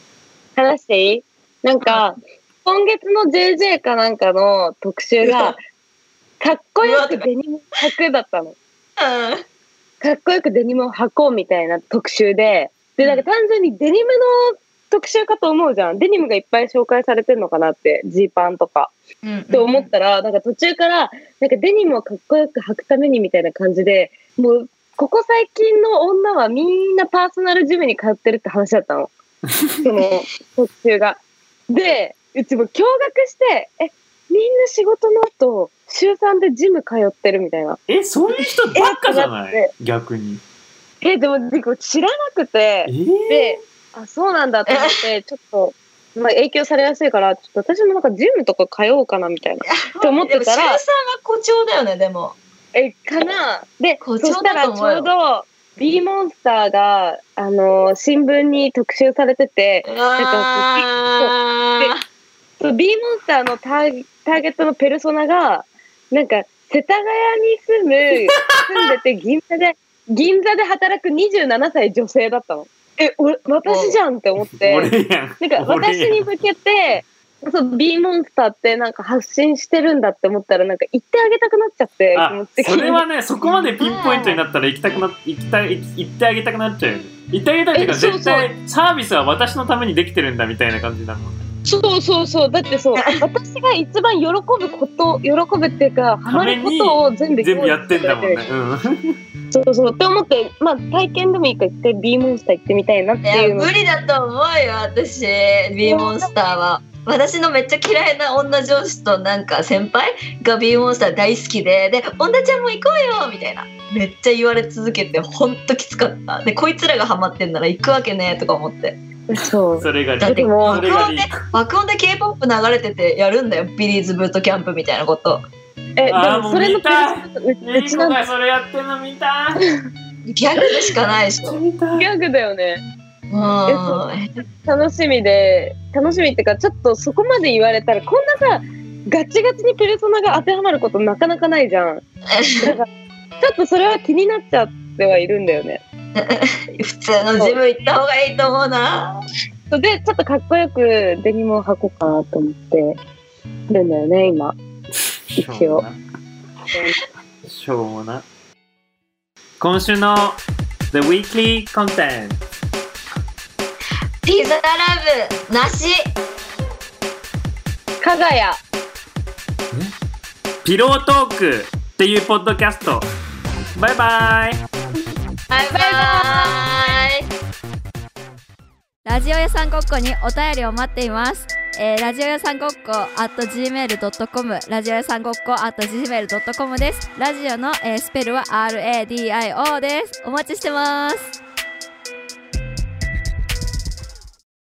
話していい？なんか、今月の JJ かなんかの特集が、かっこよくデニム履くだったの。かっこよくデニムを履こうみたいな特集で、で、なんか単純にデニムの特集かと思うじゃん。デニムがいっぱい紹介されてるのかなって、ジーパンとか。って思ったら、なんか途中から、なんかデニムをかっこよく履くためにみたいな感じで、もう、ここ最近の女はみんなパーソナルジムに通ってるって話だったの。その特集が。で、うちも驚愕して、え、みんな仕事の後、週3でジム通ってるみたいな。え、そういう人ばっかじゃなえい逆に。え、でも、でも知らなくて、で、あ、そうなんだと思って、ちょっと、まあ、影響されやすいから、ちょっと私もなんかジムとか通おうかなみたいな。って思ってたらでも、週3が誇張だよね、でも。え、かなで、そしたらちょうど、B モンスターが、あのー新聞に特集されてて、なんかそうそう B モンスターのターターゲットのペルソナが、なんか、世田谷に住む、住んでて銀座で、銀座で働く27歳女性だったの。え、俺、私じゃんって思って。俺やん。なんか私に向けて、そう、B モンスターってなんか発信してるんだって思ったら、なんか言ってあげたくなっちゃって、気あ持ち、的に。それはね、そこまでピンポイントになったら行きたくな、行きたい、行ってあげたくなっちゃうよね。行ってあげたいっていうか、絶対サービスは私のためにできてるんだみたいな感じだもんね。そうそうそう。だってそう、私が一番喜ぶこと、喜ぶっていうか、ハマることを全部全部やってんだもんね。うん。そうそう。って思って、まあ体験でもいいから一回 B モンスター行ってみたいなっていうの。無理だと思うよ私。B モンスターは。私のめっちゃ嫌いな女上司となんか先輩が B モンスター大好きで。で「女ちゃんも行こうよ」みたいな。めっちゃ言われ続けてほんときつかった。でこいつらがハマってんなら行くわけねとか思って。そう。それがだってもそれがリー爆音で k p o p 流れててやるんだよ。ビリーズブートキャンプみたいなことえ、でもそれの見たいペルソナううちなんがそれやってんの見たギャグでしかないでしょギャグだよね。うん楽しみで、楽しみっていうか、ちょっとそこまで言われたら、こんなさ、ガチガチにペルソナが当てはまることなかなかないじゃん。だから、ちょっとそれは気になっちゃってはいるんだよね。普通のジム行った方がいいと思うなで、ちょっとかっこよくデニムを履こうかなと思ってるんだよね、今。一応。しょうもな。今週の The Weekly Content ピザラブなしかがや。ピロートークっていうポッドキャストバイバイバイバイラジオ屋さんごっこにお便りを待っています。えーラジオ屋さんごっこ at gmail.com ラジオ屋さんごっこ at gmail.com です。ラジオの、えースペルは RADIO です。お待ちしてます。